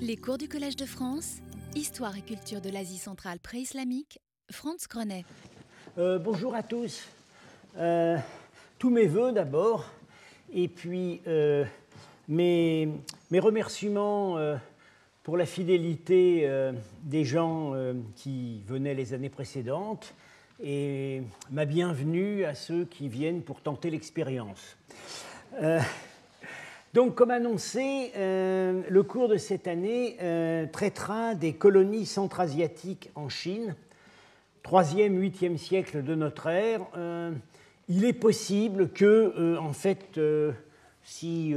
Les cours du Collège de France, Histoire et culture de l'Asie centrale pré-islamique, Franz Grenet. Euh, bonjour à tous. Euh, tous mes voeux d'abord, et puis euh, mes, remerciements pour la fidélité des gens qui venaient les années précédentes, et ma bienvenue à ceux qui viennent pour tenter l'expérience. Donc, comme annoncé, euh, le cours de cette année euh, traitera des colonies centra-asiatiques en Chine, 3e, 8e siècle de notre ère. Euh, il est possible que, en fait, si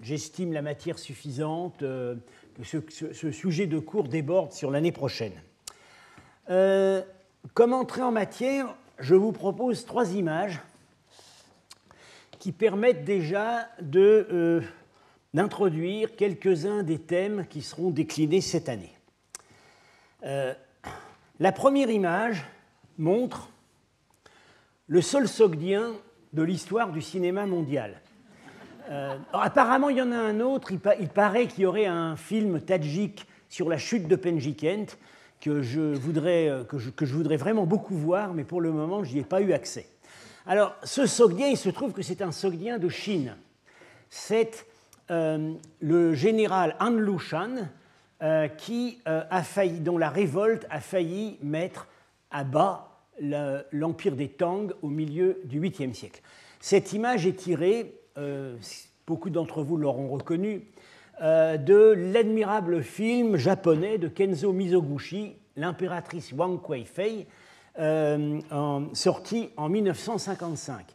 j'estime la matière suffisante, que ce, sujet de cours déborde sur l'année prochaine. comme entrée en matière, je vous propose trois images qui permettent déjà euh, d'introduire quelques-uns des thèmes qui seront déclinés cette année. Euh, la première image montre le seul sogdien de l'histoire du cinéma mondial. Euh, apparemment, il y en a un autre. Il, pa il paraît qu'il y aurait un film tadjik sur la chute de Penjikent que je voudrais, que je voudrais vraiment beaucoup voir, mais pour le moment, je n'y ai pas eu accès. Alors, ce Sogdien, il se trouve que c'est un Sogdien de Chine. C'est euh, le général Han Lushan euh, qui euh, a failli, dont la révolte a failli mettre à bas l'empire des Tang au milieu du 8e siècle. Cette image est tirée, euh, beaucoup d'entre vous l'auront reconnu, euh, de l'admirable film japonais de Kenzo Mizoguchi, l'impératrice Wang Kuei-fei, euh, sorti en 1955,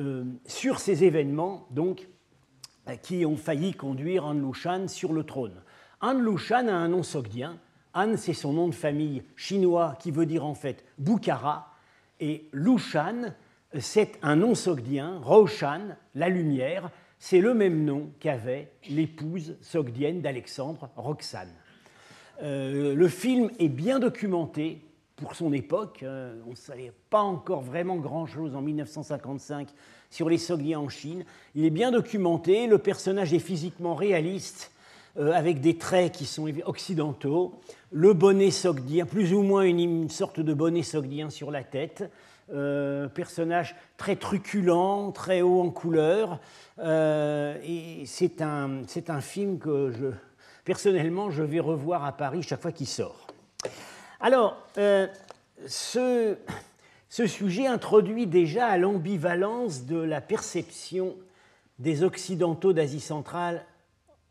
euh, sur ces événements donc, qui ont failli conduire Han Lushan sur le trône. Han Lushan a un nom sogdien. Han, c'est son nom de famille chinois qui veut dire en fait Bukhara, et Lushan, c'est un nom sogdien, Roshan, la lumière, c'est le même nom qu'avait l'épouse sogdienne d'Alexandre, Roxane. Euh, le film est bien documenté pour son époque. Euh, on ne savait pas encore vraiment grand-chose en 1955 sur les Sogdiens en Chine. Il est bien documenté, le personnage est physiquement réaliste, euh, avec des traits qui sont occidentaux. Le bonnet sogdien, plus ou moins une, sorte de bonnet sogdien sur la tête. Euh, personnage très truculent, très haut en couleur. Euh, et c'est un, film que personnellement, je vais revoir à Paris chaque fois qu'il sort. Alors, euh, ce, sujet introduit déjà à l'ambivalence de la perception des Occidentaux d'Asie centrale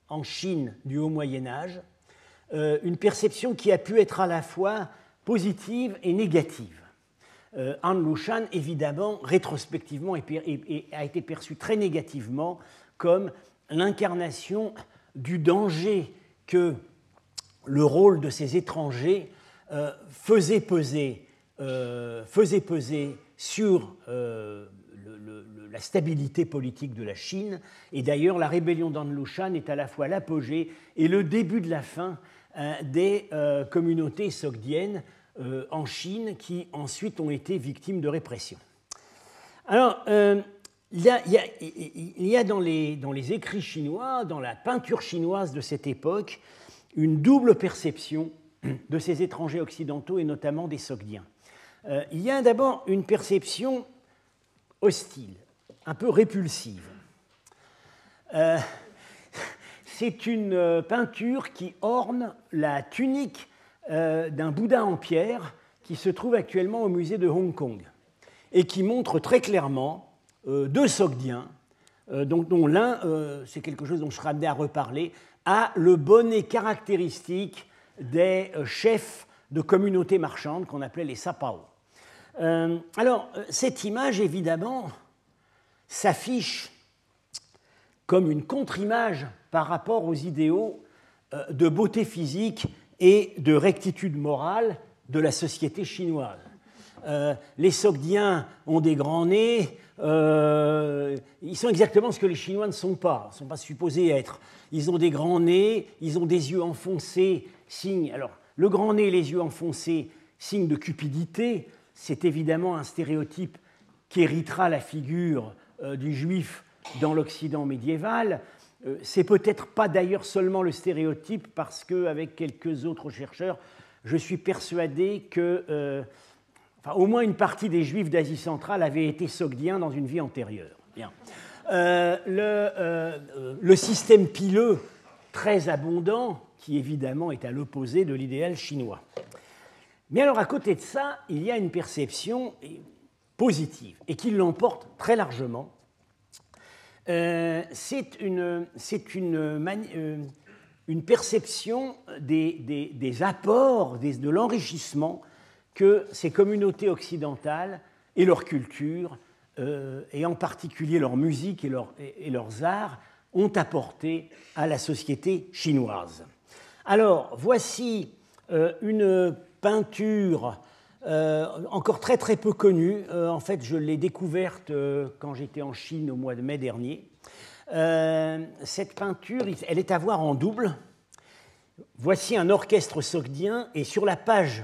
en Chine du Haut Moyen Âge, euh, une perception qui a pu être à la fois positive et négative. Euh, Han Lushan, évidemment, rétrospectivement, a été perçu très négativement comme l'incarnation du danger que le rôle de ces étrangers euh, faisait, peser, euh, faisait peser sur euh, la stabilité politique de la Chine. Et d'ailleurs, la rébellion d'An Lushan est à la fois l'apogée et le début de la fin des communautés sogdiennes en Chine qui ensuite ont été victimes de répression. Alors, il y, a, dans les écrits chinois, dans la peinture chinoise de cette époque, une double perception de ces étrangers occidentaux et notamment des Sogdiens. Euh, il y a d'abord une perception hostile, un peu répulsive. Euh, C'est une euh, peinture qui orne la tunique d'un Bouddha en pierre qui se trouve actuellement au musée de Hong Kong et qui montre très clairement deux Sogdiens, dont, l'un, c'est quelque chose dont amené à reparler, a le bonnet caractéristique des euh, chefs de communautés marchandes qu'on appelait les sapao. Euh, alors, cette image, évidemment, s'affiche comme une contre-image par rapport aux idéaux euh, de beauté physique et de rectitude morale de la société chinoise. Euh, les Sogdiens ont des grands nez, euh, ils sont exactement ce que les Chinois ne sont pas, ne sont pas supposés être. Ils ont des grands nez, ils ont des yeux enfoncés, signe. Alors, le grand nez les yeux enfoncés, signe de cupidité, c'est évidemment un stéréotype qui héritera la figure euh, du juif dans l'Occident médiéval. c'est peut-être pas d'ailleurs seulement le stéréotype, parce qu'avec quelques autres chercheurs, je suis persuadé que au moins une partie des juifs d'Asie centrale avaient été sogdiens dans une vie antérieure. le, le, système pileux très abondant, qui évidemment est à l'opposé de l'idéal chinois. Mais alors à côté de ça, il y a une perception positive et qui l'emporte très largement. Euh, c'est une, euh, perception des, des, apports, de l'enrichissement que ces communautés occidentales et leur culture, euh, et en particulier leur musique et, leur, et leurs arts, ont apporté à la société chinoise. Alors, voici une peinture euh, encore très très peu connue. Euh, en fait, je l'ai découverte euh, quand j'étais en Chine au mois de mai dernier. cette peinture, elle est à voir en double. Voici un orchestre sogdien et sur la page,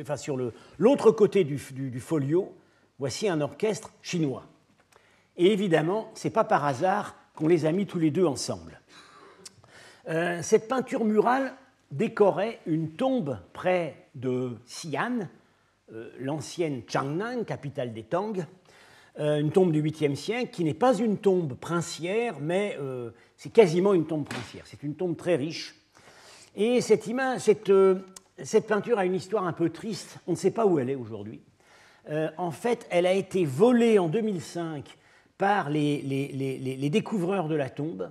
enfin sur l'autre côté du, folio, voici un orchestre chinois. Et évidemment, c'est pas par hasard qu'on les a mis tous les deux ensemble. cette peinture murale décorait une tombe près de Xi'an, euh, l'ancienne Changnan, capitale des Tang, euh, une tombe du 8e siècle qui n'est pas une tombe princière, mais euh, c'est quasiment une tombe princière. C'est une tombe très riche. Et cette, image, cette, cette, peinture a une histoire un peu triste. On ne sait pas où elle est aujourd'hui. en fait, elle a été volée en 2005 par les découvreurs de la tombe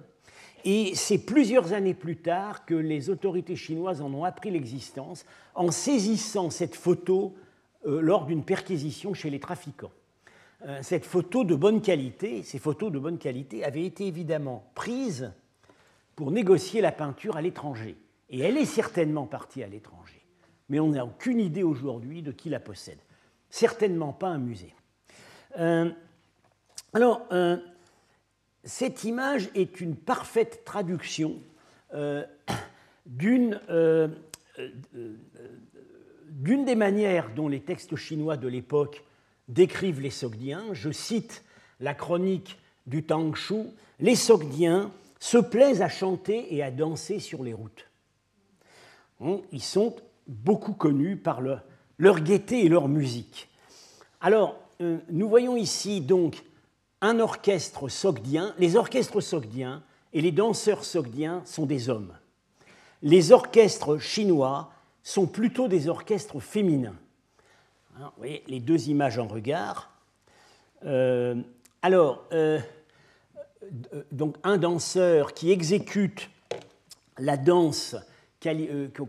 et c'est plusieurs années plus tard que les autorités chinoises en ont appris l'existence en saisissant cette photo euh, lors d'une perquisition chez les trafiquants. Euh, cette photo de bonne qualité, ces photos de bonne qualité avaient été évidemment prises pour négocier la peinture à l'étranger. Et elle est certainement partie à l'étranger. Mais on n'a aucune idée aujourd'hui de qui la possède. Certainement pas un musée. Euh, alors, cette image est une parfaite traduction euh, euh, d'une des manières dont les textes chinois de l'époque décrivent les Sogdiens. Je cite la chronique du Tangshu Les Sogdiens se plaisent à chanter et à danser sur les routes. Ils sont beaucoup connus par leur gaieté et leur musique. Alors, euh, nous voyons ici donc un orchestre sogdien, les orchestres sogdiens et les danseurs sogdiens sont des hommes. Les orchestres chinois sont plutôt des orchestres féminins. vous voyez les deux images en regard. Euh, alors, euh, donc un danseur qui exécute la danse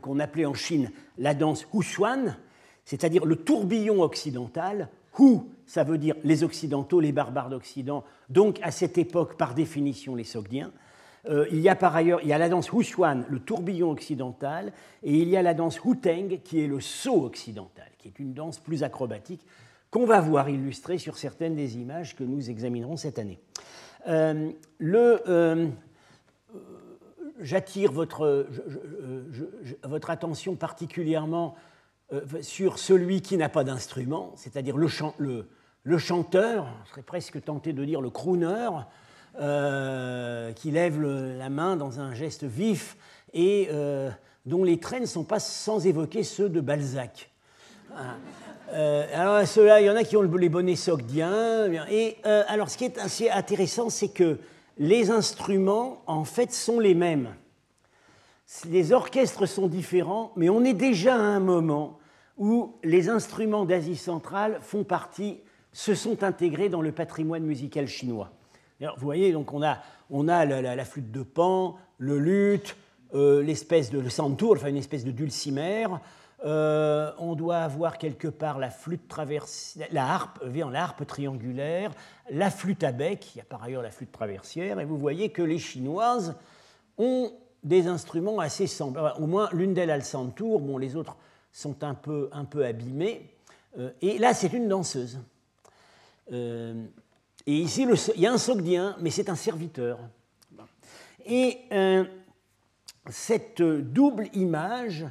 qu'on appelait en Chine la danse Husuan, c'est-à-dire le tourbillon occidental, Hu ça veut dire les Occidentaux, les barbares d'Occident, donc à cette époque, par définition, les Sogdiens. Euh, il y a par ailleurs il y a la danse Huchuan, le tourbillon occidental, et il y a la danse Huteng, qui est le saut occidental, qui est une danse plus acrobatique, qu'on va voir illustrée sur certaines des images que nous examinerons cette année. Euh, euh, j'attire votre, attention particulièrement euh, sur celui qui n'a pas d'instrument, c'est-à-dire le, chanteur, je serais presque tenté de dire le crooner, euh, qui lève la main dans un geste vif et euh, dont les traits ne sont pas sans évoquer ceux de Balzac. Hein. alors, ceux-là, il y en a qui ont les bonnets sogdiens. Et alors, ce qui est assez intéressant, c'est que les instruments, en fait, sont les mêmes les orchestres sont différents, mais on est déjà à un moment où les instruments d'Asie centrale font partie, se sont intégrés dans le patrimoine musical chinois. vous voyez, donc on a, on a la, flûte de pan, le luth, euh, l'espèce de le santour, enfin une espèce de dulcimer. Euh, on doit avoir quelque part la flûte traversière, la harpe, euh, la harpe triangulaire, la flûte à bec, il y a par ailleurs la flûte traversière, et vous voyez que les Chinoises ont des instruments assez semblables. Au moins, l'une d'elles a le santour, bon, les autres sont un peu, un peu abîmées. Euh, et là, c'est une danseuse. Et ici, il y a un sogdien, mais c'est un serviteur. Et cette double image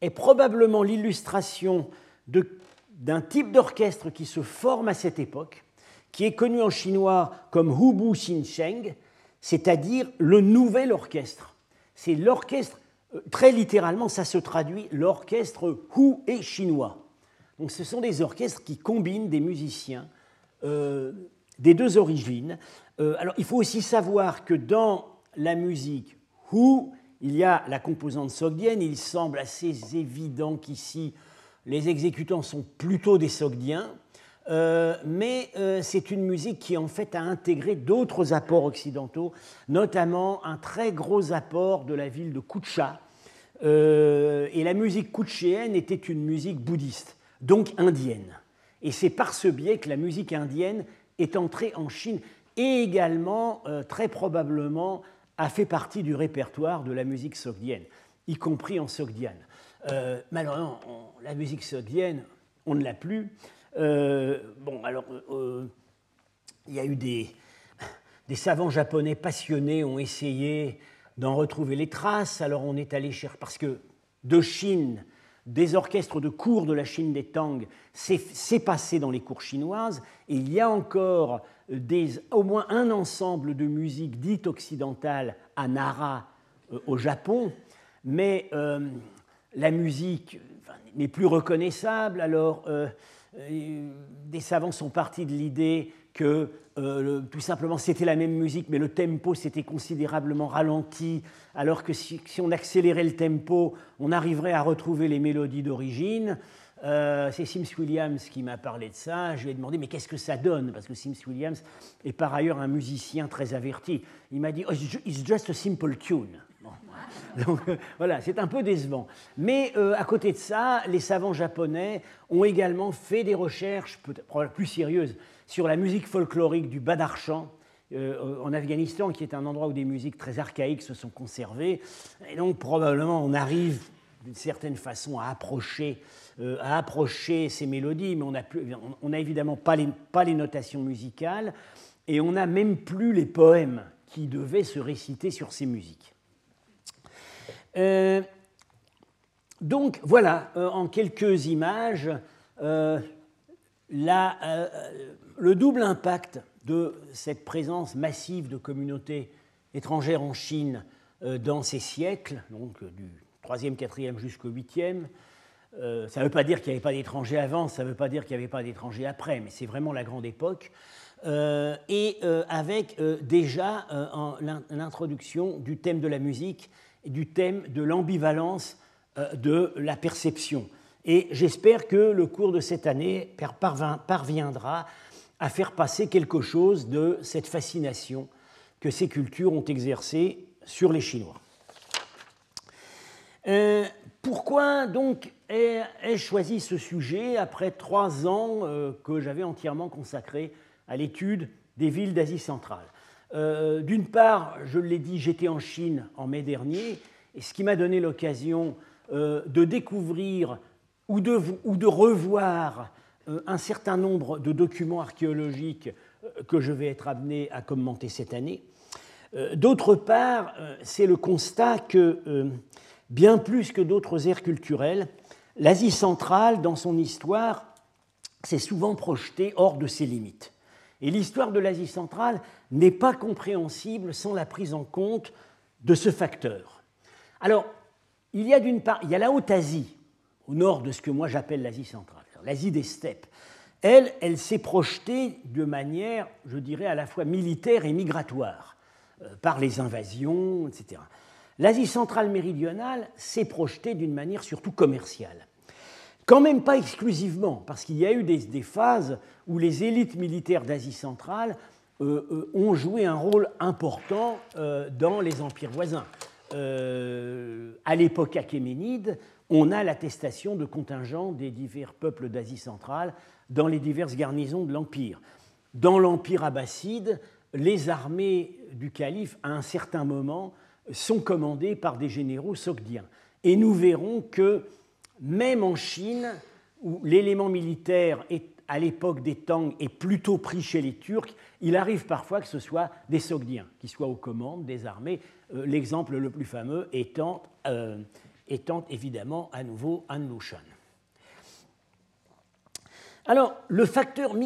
est probablement l'illustration d'un type d'orchestre qui se forme à cette époque, qui est connu en chinois comme Hubu Xinsheng, c'est-à-dire le nouvel orchestre. C'est l'orchestre, euh, très littéralement, ça se traduit l'orchestre Hu et chinois. Donc ce sont des orchestres qui combinent des musiciens euh, des deux origines. Euh, alors il faut aussi savoir que dans la musique Hu, il y a la composante sogdienne. Il semble assez évident qu'ici, les exécutants sont plutôt des sogdiens. Euh, mais c'est une musique qui en fait a intégré d'autres apports occidentaux, notamment un très gros apport de la ville de Kucha. et la musique kutchéenne était une musique bouddhiste donc indienne. Et c'est par ce biais que la musique indienne est entrée en Chine et également, euh, très probablement, a fait partie du répertoire de la musique sogdienne, y compris en sogdiane. Euh, malheureusement, la musique sogdienne, on ne l'a plus. Euh, bon, alors, il y a eu des, des savants japonais passionnés ont essayé d'en retrouver les traces. Alors, on est allé chercher, parce que de Chine, des orchestres de cours de la Chine des Tang s'est passé dans les cours chinoises, et il y a encore au moins un ensemble de musique dite occidentale à Nara euh, au Japon, mais euh, la musique n'est plus reconnaissable, alors euh, des savants sont partis de l'idée que tout simplement c'était la même musique, mais le tempo s'était considérablement ralenti, alors que si, on accélérait le tempo, on arriverait à retrouver les mélodies d'origine. Euh, c'est Sims Williams qui m'a parlé de ça. Je lui ai demandé mais qu'est-ce que ça donne? Parce que Sims Williams est par ailleurs un musicien très averti. Il m'a dit oh, It's just a simple tune. Donc voilà, c'est un peu décevant. Mais euh, à côté de ça, les savants japonais ont également fait des recherches plus sérieuses sur la musique folklorique du Badarchan euh, en Afghanistan, qui est un endroit où des musiques très archaïques se sont conservées. Et donc probablement on arrive d'une certaine façon à approcher, euh, à approcher ces mélodies, mais on n'a évidemment pas les, pas les notations musicales, et on n'a même plus les poèmes qui devaient se réciter sur ces musiques. Euh, donc voilà, en quelques images, le double impact de cette présence massive de communautés étrangères en Chine euh, dans ces siècles, donc euh, du 3e, 4e jusqu'au 8e, euh, ça ne veut pas dire qu'il n'y avait pas d'étrangers avant, ça ne veut pas dire qu'il n'y avait pas d'étrangers après, mais c'est vraiment la grande époque. et avec déjà l'introduction du thème de la musique du thème de l'ambivalence de la perception. Et j'espère que le cours de cette année parviendra à faire passer quelque chose de cette fascination que ces cultures ont exercée sur les Chinois. Euh, pourquoi donc ai-je choisi ce sujet après trois ans euh, que j'avais entièrement consacrés à l'étude des villes d'Asie centrale? Euh, D'une part, je l'ai dit, j'étais en Chine en mai dernier, et ce qui m'a donné l'occasion de découvrir ou de, revoir euh, un certain nombre de documents archéologiques euh, que je vais être amené à commenter cette année. Euh, d'autre part, c'est le constat que, bien plus que d'autres aires culturelles, l'Asie centrale, dans son histoire, s'est souvent projetée hors de ses limites. Et l'histoire de l'Asie centrale n'est pas compréhensible sans la prise en compte de ce facteur. Alors, il y a d'une part, il y a la Haute-Asie, au nord de ce que moi j'appelle l'Asie centrale l'Asie des steppes. Elle, elle s'est projetée de manière, je dirais, à la fois militaire et migratoire, euh, par les invasions, etc. L'Asie centrale méridionale s'est projetée d'une manière surtout commerciale. Quand même pas exclusivement, parce qu'il y a eu des, phases où les élites militaires d'Asie centrale euh, euh, ont joué un rôle important dans les empires voisins. à l'époque achéménide, on a l'attestation de contingents des divers peuples d'Asie centrale dans les diverses garnisons de l'Empire. Dans l'Empire abbasside, les armées du calife, à un certain moment, sont commandées par des généraux sogdiens. Et nous verrons que même en Chine, où l'élément militaire est, à l'époque des Tang est plutôt pris chez les Turcs, il arrive parfois que ce soit des sogdiens qui soient aux commandes des armées. Euh, l'exemple le plus fameux étant euh, étant évidemment à nouveau An Lushan. Alors, le facteur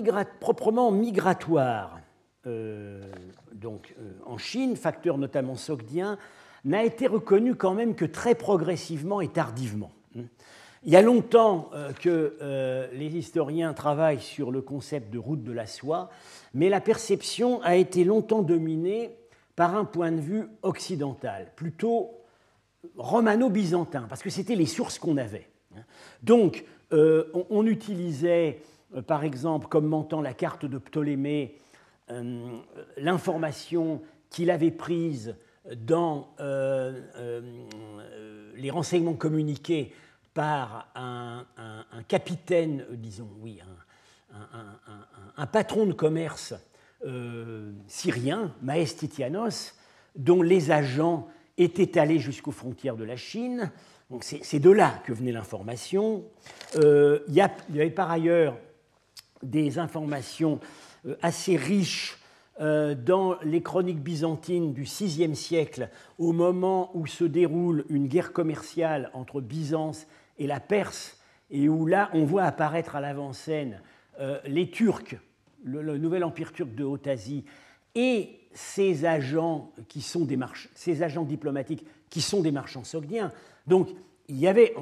proprement migratoire donc, en Chine, facteur notamment sogdien, n'a été reconnu quand même que très progressivement et tardivement. Il y a longtemps que les historiens travaillent sur le concept de route de la soie, mais la perception a été longtemps dominée par un point de vue occidental, plutôt romano-byzantin, parce que c'était les sources qu'on avait. Donc, euh, on, utilisait, euh, par exemple, comme mentant la carte de Ptolémée, euh, l'information qu'il avait prise dans les renseignements communiqués par un, capitaine, disons, oui, un, patron de commerce syrien, Maestitianos, dont les agents étaient allés jusqu'aux frontières de la Chine. C'est de là que venait l'information. Euh, il, y avait par ailleurs des informations euh, assez riches euh, dans les chroniques byzantines du VIe siècle, au moment où se déroule une guerre commerciale entre Byzance et la Perse, et où là on voit apparaître à l'avant-scène les Turcs, le, nouvel empire turc de Haute-Asie, et ces agents, qui sont des ces agents diplomatiques qui sont des marchands sogdiens. Donc, il y avait,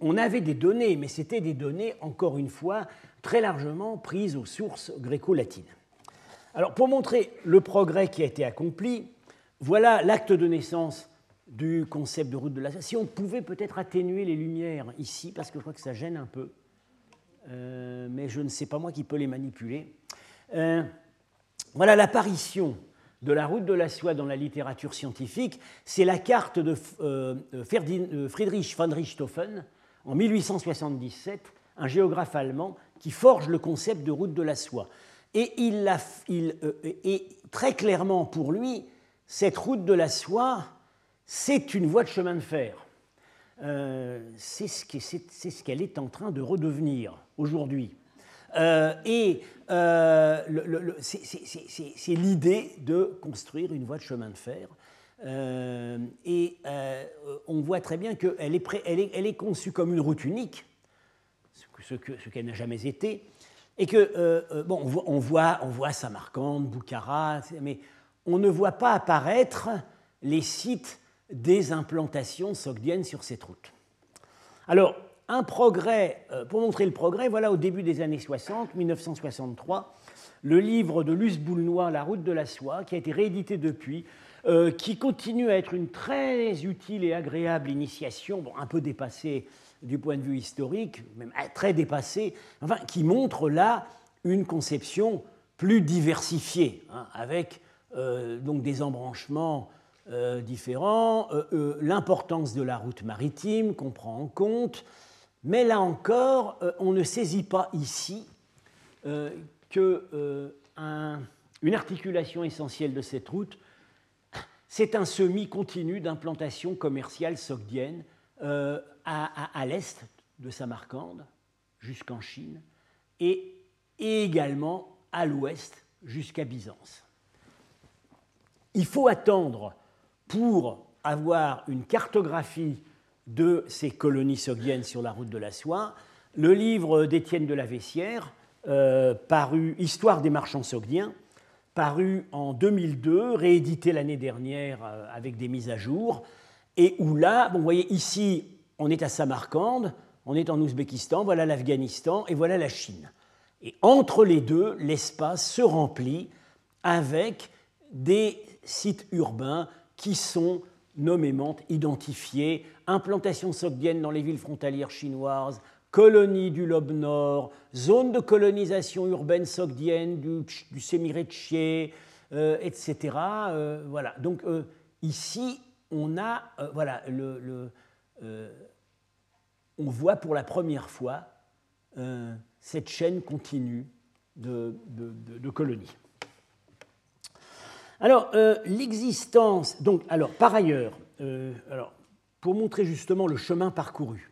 on avait des données, mais c'était des données, encore une fois, très largement prises aux sources gréco-latines. Alors, pour montrer le progrès qui a été accompli, voilà l'acte de naissance du concept de route de la Si on pouvait peut-être atténuer les lumières ici, parce que je crois que ça gêne un peu, euh, mais je ne sais pas moi qui peux les manipuler. Euh, voilà l'apparition de la route de la soie dans la littérature scientifique, c'est la carte de euh, Friedrich von Richthofen en 1877, un géographe allemand qui forge le concept de route de la soie. Et, il très clairement pour lui, cette route de la soie, c'est une voie de chemin de fer. c'est ce qu'elle est en train de redevenir aujourd'hui. Euh, et euh, c'est l'idée de construire une voie de chemin de fer. Euh, et on voit très bien qu'elle est, elle est, elle est, conçue comme une route unique, ce qu'elle n'a jamais été, et que, bon, on voit, on voit, on voit Samarcande, Boukhara, mais on ne voit pas apparaître les sites des implantations sogdiennes sur cette route. Alors, un progrès, euh, pour montrer le progrès, voilà au début des années 60, 1963, le livre de Luce Boulnois, La route de la soie, qui a été réédité depuis, euh, qui continue à être une très utile et agréable initiation, bon, un peu dépassée du point de vue historique, même euh, très dépassée, enfin, qui montre là une conception plus diversifiée, hein, avec donc des embranchements différents, l'importance de la route maritime qu'on prend en compte, mais là encore, euh, on ne saisit pas ici euh, qu'une euh, articulation essentielle de cette route, c'est un semi continu d'implantation commerciale euh, à, l'est de Samarcande jusqu'en Chine et, également à l'ouest jusqu'à Byzance. Il faut attendre pour avoir une cartographie de ces colonies sogdiennes sur la route de la soie, le livre d'Étienne de la Vessière, euh, paru Histoire des marchands sogdiens, paru en 2002, réédité l'année dernière euh, avec des mises à jour, et où là, bon, vous voyez ici, on est à Samarcande, on est en Ouzbékistan, voilà l'Afghanistan et voilà la Chine. Et entre les deux, l'espace se remplit avec des sites urbains qui sont nommément identifiés implantation sogdienne dans les villes frontalières chinoises, colonies du Lobe Nord, zone de colonisation urbaine sogdienne du, du euh, etc. Euh, voilà. Donc euh, ici, voilà, le, on voit pour la première fois cette chaîne continue de, colonies. Alors, l'existence, donc, alors, par ailleurs, pour montrer justement le chemin parcouru.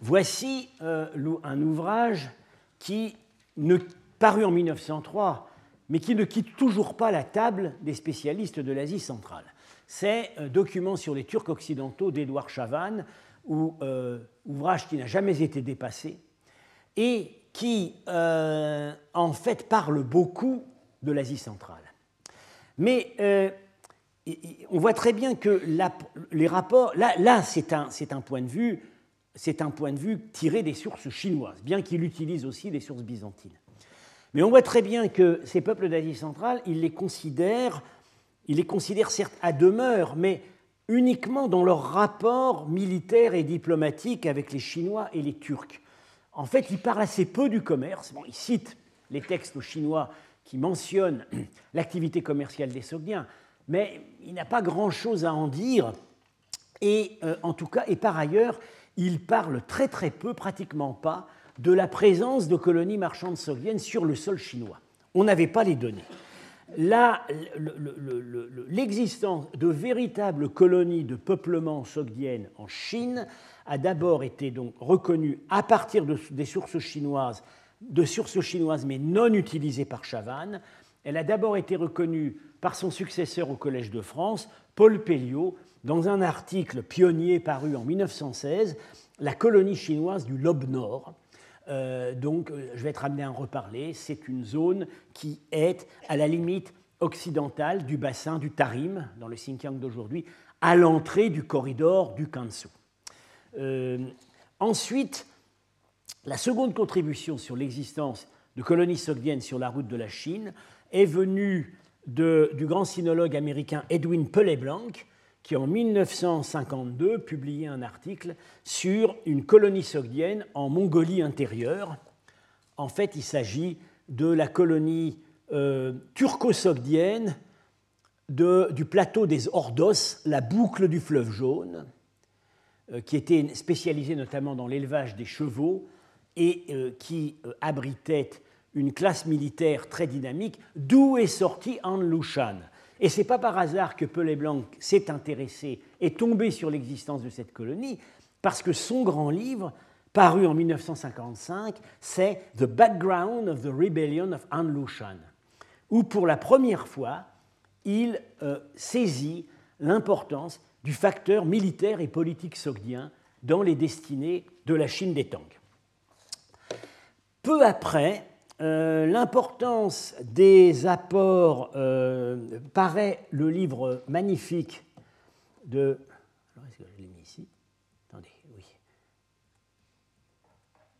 Voici euh, un ouvrage qui, ne, paru en 1903, mais qui ne quitte toujours pas la table des spécialistes de l'Asie centrale. C'est un document sur les Turcs occidentaux d'Édouard Chavannes, ou euh, ouvrage qui n'a jamais été dépassé, et qui euh, en fait parle beaucoup de l'Asie centrale. Mais on voit très bien que les rapports, là, là c'est un, un, point de vue, c'est un point de vue tiré des sources chinoises, bien qu'il utilise aussi des sources byzantines. Mais on voit très bien que ces peuples d'Asie centrale, il les considère, il les considère certes à demeure, mais uniquement dans leur rapport militaire et diplomatique avec les Chinois et les Turcs. En fait, il parle assez peu du commerce. Il cite les textes chinois qui mentionnent l'activité commerciale des Sogdiens, mais il n'a pas grand-chose à en dire. Et euh, en tout cas, et par ailleurs, il parle très très peu, pratiquement pas, de la présence de colonies marchandes sogdiennes sur le sol chinois. On n'avait pas les données. L'existence de véritables colonies de peuplement sogdiennes en Chine a d'abord été donc reconnue à partir des sources chinoises, de sources chinoises mais non utilisées par Chavannes. Elle a d'abord été reconnue par son successeur au Collège de France, Paul Pelliot, dans un article pionnier paru en 1916, La colonie chinoise du Lobe Nord. Euh, donc, euh, je vais être amené à en reparler. C'est une zone qui est à la limite occidentale du bassin du Tarim, dans le Xinjiang d'aujourd'hui, à l'entrée du corridor du Kansu. Euh, ensuite, la seconde contribution sur l'existence de colonies sogdiennes sur la route de la Chine est venue du grand sinologue américain Edwin Pellet-Blanc, qui en 1952 publiait un article sur une colonie sogdienne en Mongolie intérieure. En fait, il s'agit de la colonie euh, turco-sogdienne du plateau des Ordos, la boucle du fleuve jaune, euh, qui était spécialisée notamment dans l'élevage des chevaux et euh, qui abritait une classe militaire très dynamique, d'où est sorti An Lushan. Et ce n'est pas par hasard que Pelé Blanc s'est intéressé et tombé sur l'existence de cette colonie, parce que son grand livre, paru en 1955, c'est The Background of the Rebellion of An Lushan, où pour la première fois, il euh, saisit l'importance du facteur militaire et politique sogdien dans les destinées de la Chine des Tang. Peu après, euh, l'importance des apports euh, paraît le livre magnifique de. Alors, est-ce que je l'ai mis ici Attendez, oui.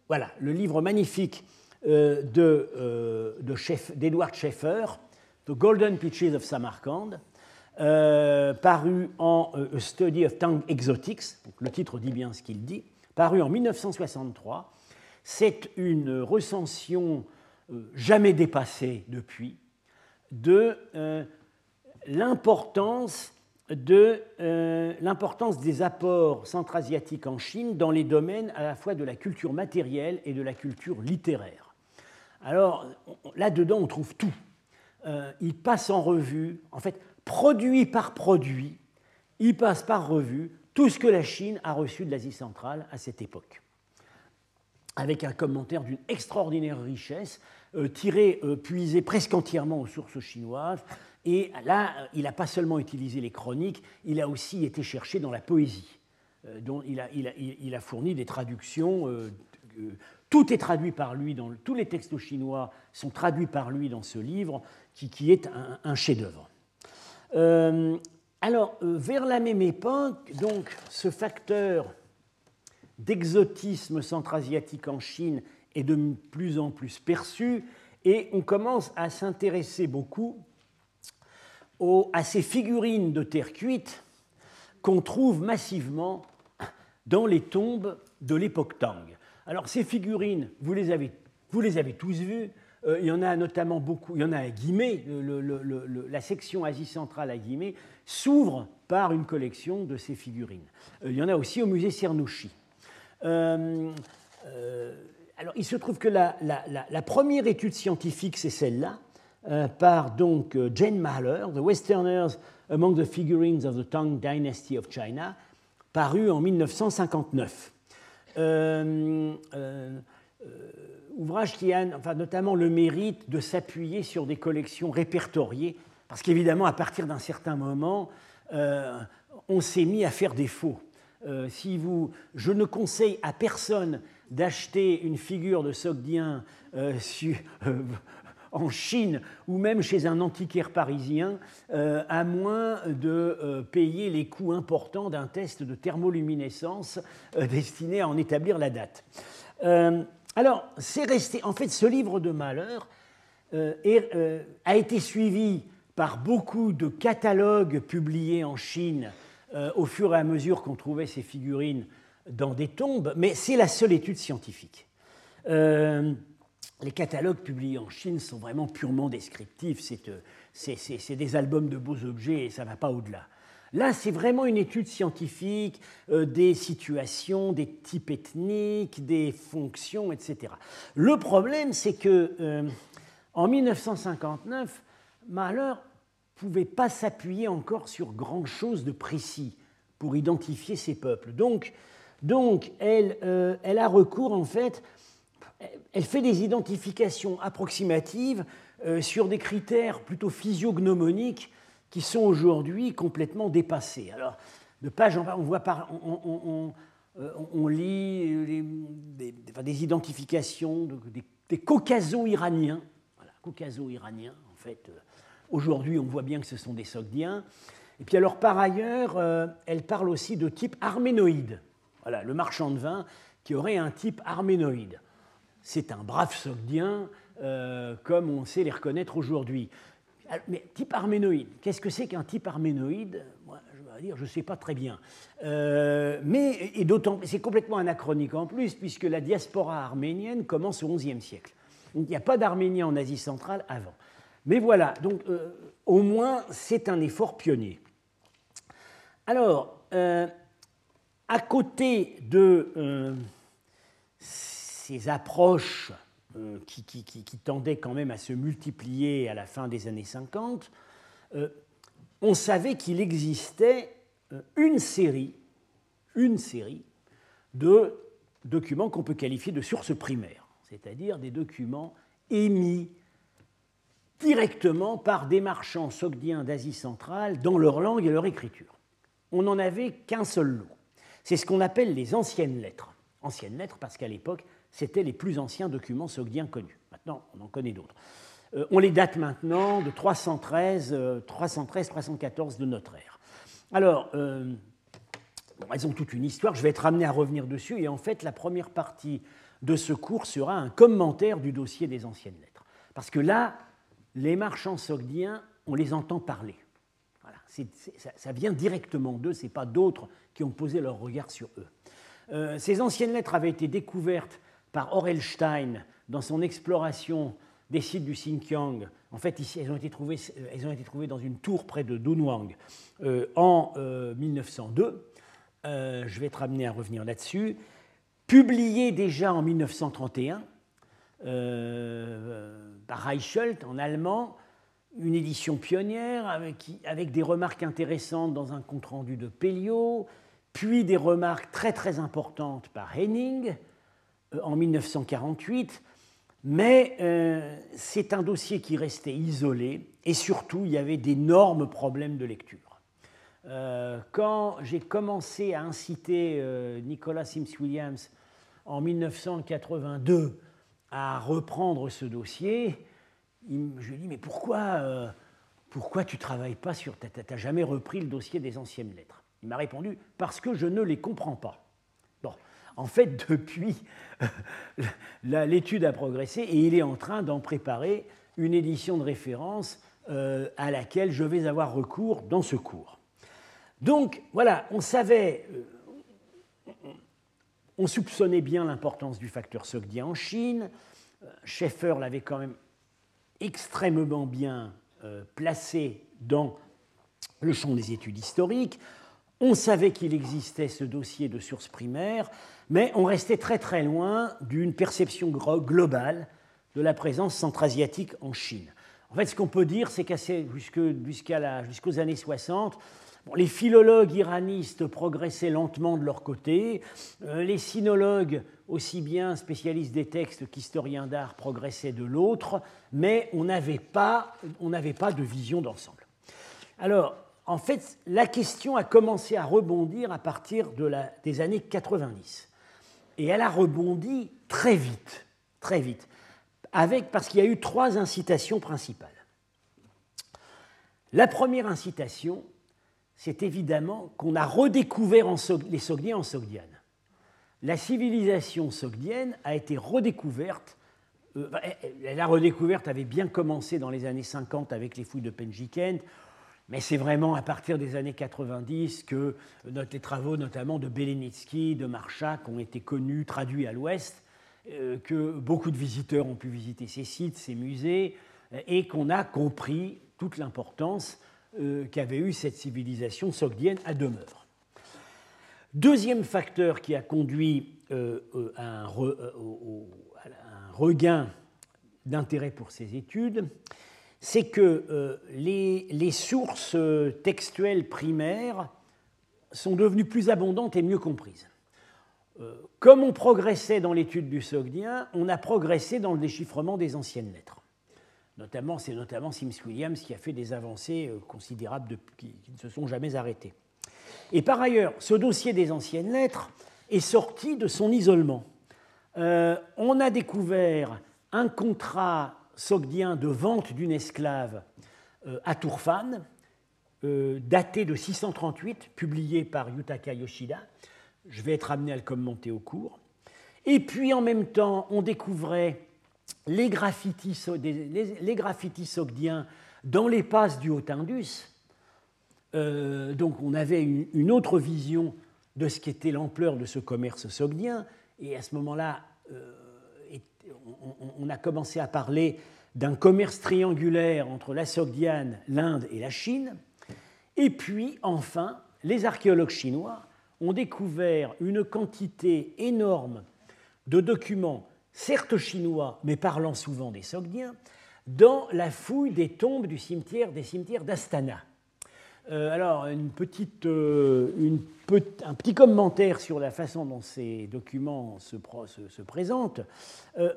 Voilà, le livre magnifique euh, d'Edward Schaeffer, The Golden Peaches of Samarkand, paru en A Study of Tang Exotics, le titre dit bien ce qu'il dit, paru en 1963. C'est une recension jamais dépassé depuis, de euh, euh, l'importance des apports centra-asiatiques en Chine dans les domaines à la fois de la culture matérielle et de la culture littéraire. Alors là-dedans, on trouve tout. il passe en revue, en fait, produit par produit, il passe par revue tout ce que la Chine a reçu de l'Asie centrale à cette époque avec un commentaire d'une extraordinaire richesse, euh, tiré, euh, puisé presque entièrement aux sources chinoises. Et là, il n'a pas seulement utilisé les chroniques, il a aussi été cherché dans la poésie, euh, dont il a, fourni des traductions. tout est traduit par lui, tous les textes chinois sont traduits par lui dans ce livre, qui, est un, un chef-d'œuvre. alors, vers la même époque, donc, ce facteur d'exotisme centra-asiatique en Chine est de plus en plus perçu et on commence à s'intéresser beaucoup à ces figurines de terre cuite qu'on trouve massivement dans les tombes de l'époque Tang. Alors ces figurines, vous les avez, vous les avez tous vues, euh, il y en a notamment beaucoup, il y en a à Guimet, la section Asie centrale à Guimet s'ouvre par une collection de ces figurines. Euh, il y en a aussi au musée Cernouchi. Euh, euh, alors, il se trouve que la, première étude scientifique, c'est celle-là, euh, par donc Jane Mahler, The Westerners Among the Figurines of the Tang Dynasty of China, paru en 1959. ouvrage qui a enfin, notamment le mérite de s'appuyer sur des collections répertoriées, parce qu'évidemment, à partir d'un certain moment, on s'est mis à faire des faux. Euh, si vous, je ne conseille à personne d'acheter une figure de Sogdien euh, euh, en Chine ou même chez un antiquaire parisien, à moins de payer les coûts importants d'un test de thermoluminescence destiné à en établir la date. alors, c'est resté. En fait, ce livre de malheur a été suivi par beaucoup de catalogues publiés en Chine au fur et à mesure qu'on trouvait ces figurines dans des tombes, mais c'est la seule étude scientifique. Euh, les catalogues publiés en Chine sont vraiment purement descriptifs, euh, c'est des albums de beaux objets et ça ne va pas au-delà. Là, c'est vraiment une étude scientifique euh, des situations, des types ethniques, des fonctions, etc. Le problème, c'est que en 1959, Mahler pouvait pas s'appuyer encore sur grand-chose de précis pour identifier ces peuples. Donc, donc elle, elle, a recours en fait elle fait des identifications approximatives euh, sur des critères plutôt physiognomoniques qui sont aujourd'hui complètement dépassés. Alors, de page en page, on, voit par, on, euh, lit des, identifications des, caucaso-iraniens. Voilà, caucaso-iraniens, en fait. Euh, aujourd'hui, on voit bien que ce sont des Sogdiens. Et puis alors, par ailleurs, elle parle aussi de type arménoïde. Voilà, le marchand de vin qui aurait un type arménoïde c'est un brave sogdien, euh, comme on sait les reconnaître aujourd'hui. Mais type arménoïde, qu'est-ce que c'est qu'un type arménoïde? Moi, je vais dire, je ne sais pas très bien. Euh, mais et d'autant, c'est complètement anachronique en plus, puisque la diaspora arménienne commence au XIe siècle. Il n'y a pas d'Arméniens en Asie centrale avant. Mais voilà, donc euh, au moins c'est un effort pionnier. Alors, à côté de ces approches euh, qui, tendaient quand même à se multiplier à la fin des années 50, euh, on savait qu'il existait euh, une série, une série de documents qu'on peut qualifier de sources primaires, c'est-à-dire des documents émis directement par des marchands sogdiens d'Asie centrale dans leur langue et leur écriture. On n'en avait qu'un seul lot. C'est ce qu'on appelle les anciennes lettres. Anciennes lettres parce qu'à l'époque, c'était les plus anciens documents sogdiens connus. Maintenant, on en connaît d'autres. Euh, on les date maintenant de 313, 313, 314 de notre ère. Alors, euh, elles ont toute une histoire, je vais être amené à revenir dessus, et en fait, la première partie de ce cours sera un commentaire du dossier des anciennes lettres. Parce que là, les marchands sogdiens, on les entend parler. Voilà, ça, vient directement d'eux, ce n'est pas d'autres qui ont posé leur regard sur eux. Euh, ces anciennes lettres avaient été découvertes par Orelstein dans son exploration des sites du Xinjiang. En fait, ici, elles ont été trouvées, euh, dans une tour près de Dunhuang euh, en 1902. Euh, je vais être amené à revenir là-dessus. Publié déjà en 1931 par Reichelt en allemand, une édition pionnière avec, des remarques intéressantes dans un compte-rendu de Pelliot, puis des remarques très très importantes par Henning, euh, en 1948, mais euh, c'est un dossier qui restait isolé et surtout il y avait d'énormes problèmes de lecture. Euh, quand j'ai commencé à inciter Nicolas Sims Williams en 1982 à reprendre ce dossier, je lui ai dit mais pourquoi, pourquoi tu ne travailles pas sur... Tu n'as jamais repris le dossier des anciennes lettres? Il m'a répondu parce que je ne les comprends pas. En fait, depuis, l'étude a progressé et il est en train d'en préparer une édition de référence euh, à laquelle je vais avoir recours dans ce cours. Donc voilà, on savait, euh, on soupçonnait bien l'importance du facteur sogdien en Chine. Euh, Schaeffer l'avait quand même extrêmement bien placé dans le champ des études historiques. On savait qu'il existait ce dossier de sources primaires, mais on restait très très loin d'une perception globale de la présence centra-asiatique en Chine. En fait, ce qu'on peut dire, c'est qu'à jusqu'aux années 60, les philologues iranistes progressaient lentement de leur côté, euh, les sinologues, aussi bien spécialistes des textes qu'historiens d'art, progressaient de l'autre, mais on n'avait pas, pas de vision d'ensemble. Alors, en fait, la question a commencé à rebondir à partir des années 90. Et elle a rebondi très vite, très vite. avec, parce qu'il y a eu trois incitations principales. La première incitation, c'est évidemment qu'on a redécouvert les Sogdiens en Sogdiane. La civilisation sogdienne a été redécouverte. Euh, la redécouverte avait bien commencé dans les années 50 avec les fouilles de Penjikent, mais c'est vraiment à partir des années 90 que les travaux notamment de Belenitsky, de Marchak ont été connus, traduits à l'ouest, euh, que beaucoup de visiteurs ont pu visiter ces sites, ces musées, et qu'on a compris toute l'importance euh, qu'avait eu cette civilisation sogdienne à demeure. Deuxième facteur qui a conduit euh, à, un regain d'intérêt pour ces études, c'est que les, les, sources textuelles primaires sont devenues plus abondantes et mieux comprises. Comme on progressait dans l'étude du sogdien, on a progressé dans le déchiffrement des anciennes lettres. Notamment, c'est notamment Sims Williams qui a fait des avancées euh, considérables qui, ne se sont jamais arrêtées. Et par ailleurs, ce dossier des anciennes lettres est sorti de son isolement. Euh, on a découvert un contrat sogdien de vente d'une esclave euh, à Tourfan, daté de 638, publié par Yutaka Yoshida. Je vais être amené à le commenter au cours. Et puis en même temps, on découvrait les graffitis, sogdiens dans les passes du Haut-Indus. Euh, donc on avait une, autre vision de ce qu'était l'ampleur de ce commerce sogdien. Et à ce moment-là, euh, on, a commencé à parler d'un commerce triangulaire entre la Sogdiane, l'Inde et la Chine. Et puis, enfin, les archéologues chinois ont découvert une quantité énorme de documents certes chinois, mais parlant souvent des Sogdiens, dans la fouille des tombes du cimetière, des cimetières d'Astana. Euh, alors, une euh, un petit commentaire sur la façon dont ces documents se, se, présentent. Euh,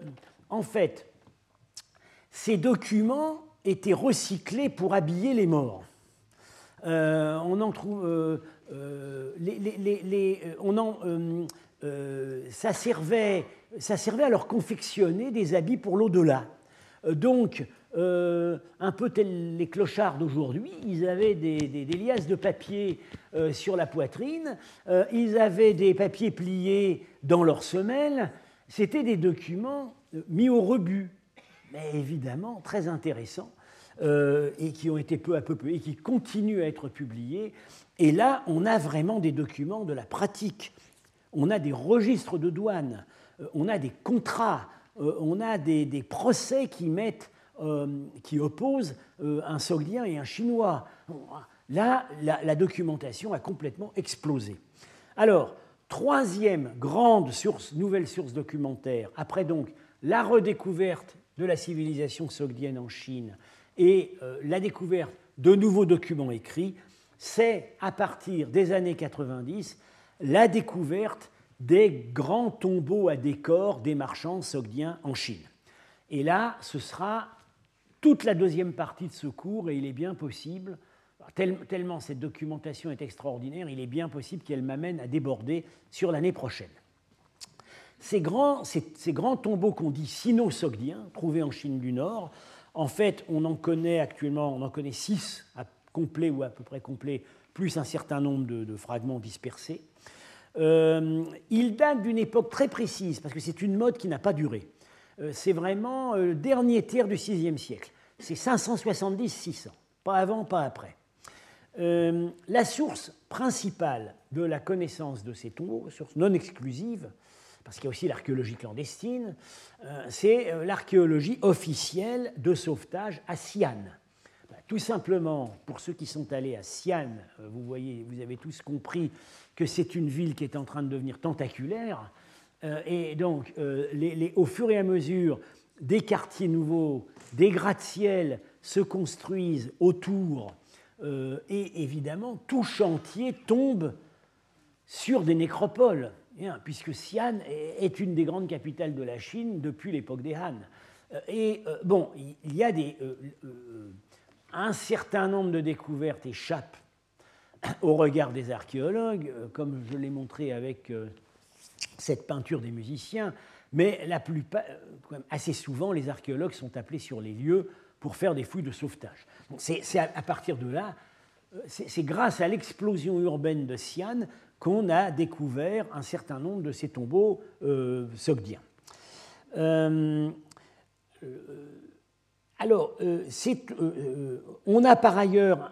en fait, ces documents étaient recyclés pour habiller les morts. on en trouve. Ça servait ça servait à leur confectionner des habits pour l'au-delà. Euh, donc, euh, un peu tels les clochards d'aujourd'hui, ils avaient des, liasses de papier euh, sur la poitrine, ils avaient des papiers pliés dans leurs semelles. C'était des documents mis au rebut, mais évidemment très intéressants, et qui ont été peu à peu, et qui continuent à être publiés. Et là, on a vraiment des documents de la pratique. On a des registres de douane euh, on a des contrats, euh, on a des, procès qui euh, opposent un Sogdien et un Chinois. Là, la, documentation a complètement explosé. Alors, troisième grande source, nouvelle source documentaire, après donc la redécouverte de la civilisation sogdienne en Chine et la découverte de nouveaux documents écrits, c'est à partir des années 90 la découverte des grands tombeaux à décor des marchands sogdiens en Chine. Et là, ce sera toute la deuxième partie de ce cours, et il est bien possible, tellement cette documentation est extraordinaire, il est bien possible qu'elle m'amène à déborder sur l'année prochaine. Ces grands, ces, grands tombeaux qu'on dit sino-sogdiens, trouvés en Chine du Nord, en fait, on en connaît actuellement, on en connaît six à complet ou à peu près complet, plus un certain nombre de fragments dispersés. Euh, il date d'une époque très précise, parce que c'est une mode qui n'a pas duré. Euh, c'est vraiment euh, le dernier tiers du VIe siècle. C'est 570-600, pas avant, pas après. la source principale de la connaissance de ces tombeaux, source non exclusive, parce qu'il y a aussi l'archéologie clandestine, c'est l'archéologie officielle de sauvetage à Xi'an. Bah, tout simplement, pour ceux qui sont allés à Xi'an, vous voyez, vous avez tous compris que c'est une ville qui est en train de devenir tentaculaire. Euh, et donc, euh, au fur et à mesure, des quartiers nouveaux, des gratte-ciel se construisent autour, euh, et évidemment, tout chantier tombe sur des nécropoles, hein, puisque Xi'an est une des grandes capitales de la Chine depuis l'époque des Han. Et bon, il y a des, un certain nombre de découvertes échappent au regard des archéologues, euh, comme je l'ai montré avec euh, cette peinture des musiciens, Mais plupart, assez souvent, les archéologues sont appelés sur les lieux pour faire des fouilles de sauvetage. C'est à, partir de là, c'est grâce à l'explosion urbaine de Sian qu'on a découvert un certain nombre de ces tombeaux euh, sogdiens. Euh, alors, euh, on a par ailleurs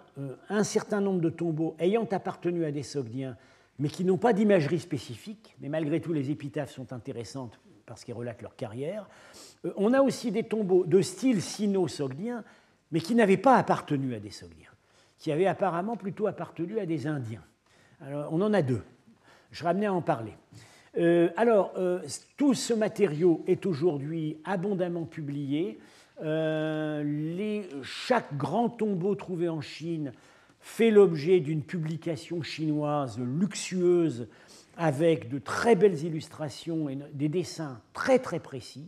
un certain nombre de tombeaux ayant appartenu à des Sogdiens, mais qui n'ont pas d'imagerie spécifique, mais malgré tout les épitaphes sont intéressantes parce qu'ils relatent leur carrière. on a aussi des tombeaux de style sino-sogdien, mais qui n'avaient pas appartenu à des Sogdiens, qui avaient apparemment plutôt appartenu à des Indiens. Alors, on en a deux. Je ramenais à en parler. Euh, alors, euh, tout ce matériau est aujourd'hui abondamment publié. Euh, chaque grand tombeau trouvé en Chine fait l'objet d'une publication chinoise luxueuse avec de très belles illustrations et des dessins très très précis.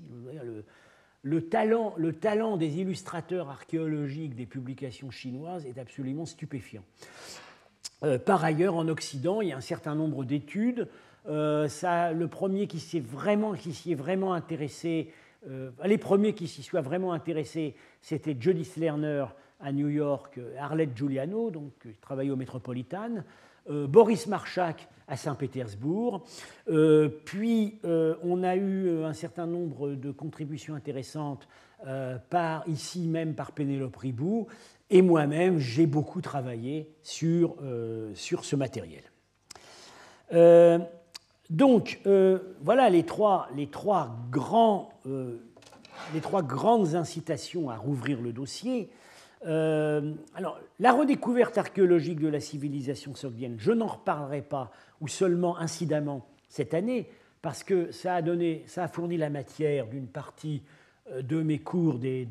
Le, talent, le talent des illustrateurs archéologiques des publications chinoises est absolument stupéfiant. Euh, par ailleurs, en Occident, il y a un certain nombre d'études. Euh, le premier qui s'y est vraiment, intéressé, les premiers qui s'y soient vraiment intéressés, c'était Judith Lerner à New York, Arlette Giuliano, donc qui travaillait au Metropolitan, Boris Marchak à Saint-Pétersbourg. puis on a eu un certain nombre de contributions intéressantes par, ici même par Pénélope Ribou, et moi-même, j'ai beaucoup travaillé sur, euh, sur ce matériel. Euh, donc, euh, voilà les trois, les, trois grandes incitations à rouvrir le dossier. alors, la redécouverte archéologique de la civilisation sogdienne, je n'en reparlerai pas, ou seulement incidemment cette année, parce que ça a, fourni la matière d'une partie de mes cours des,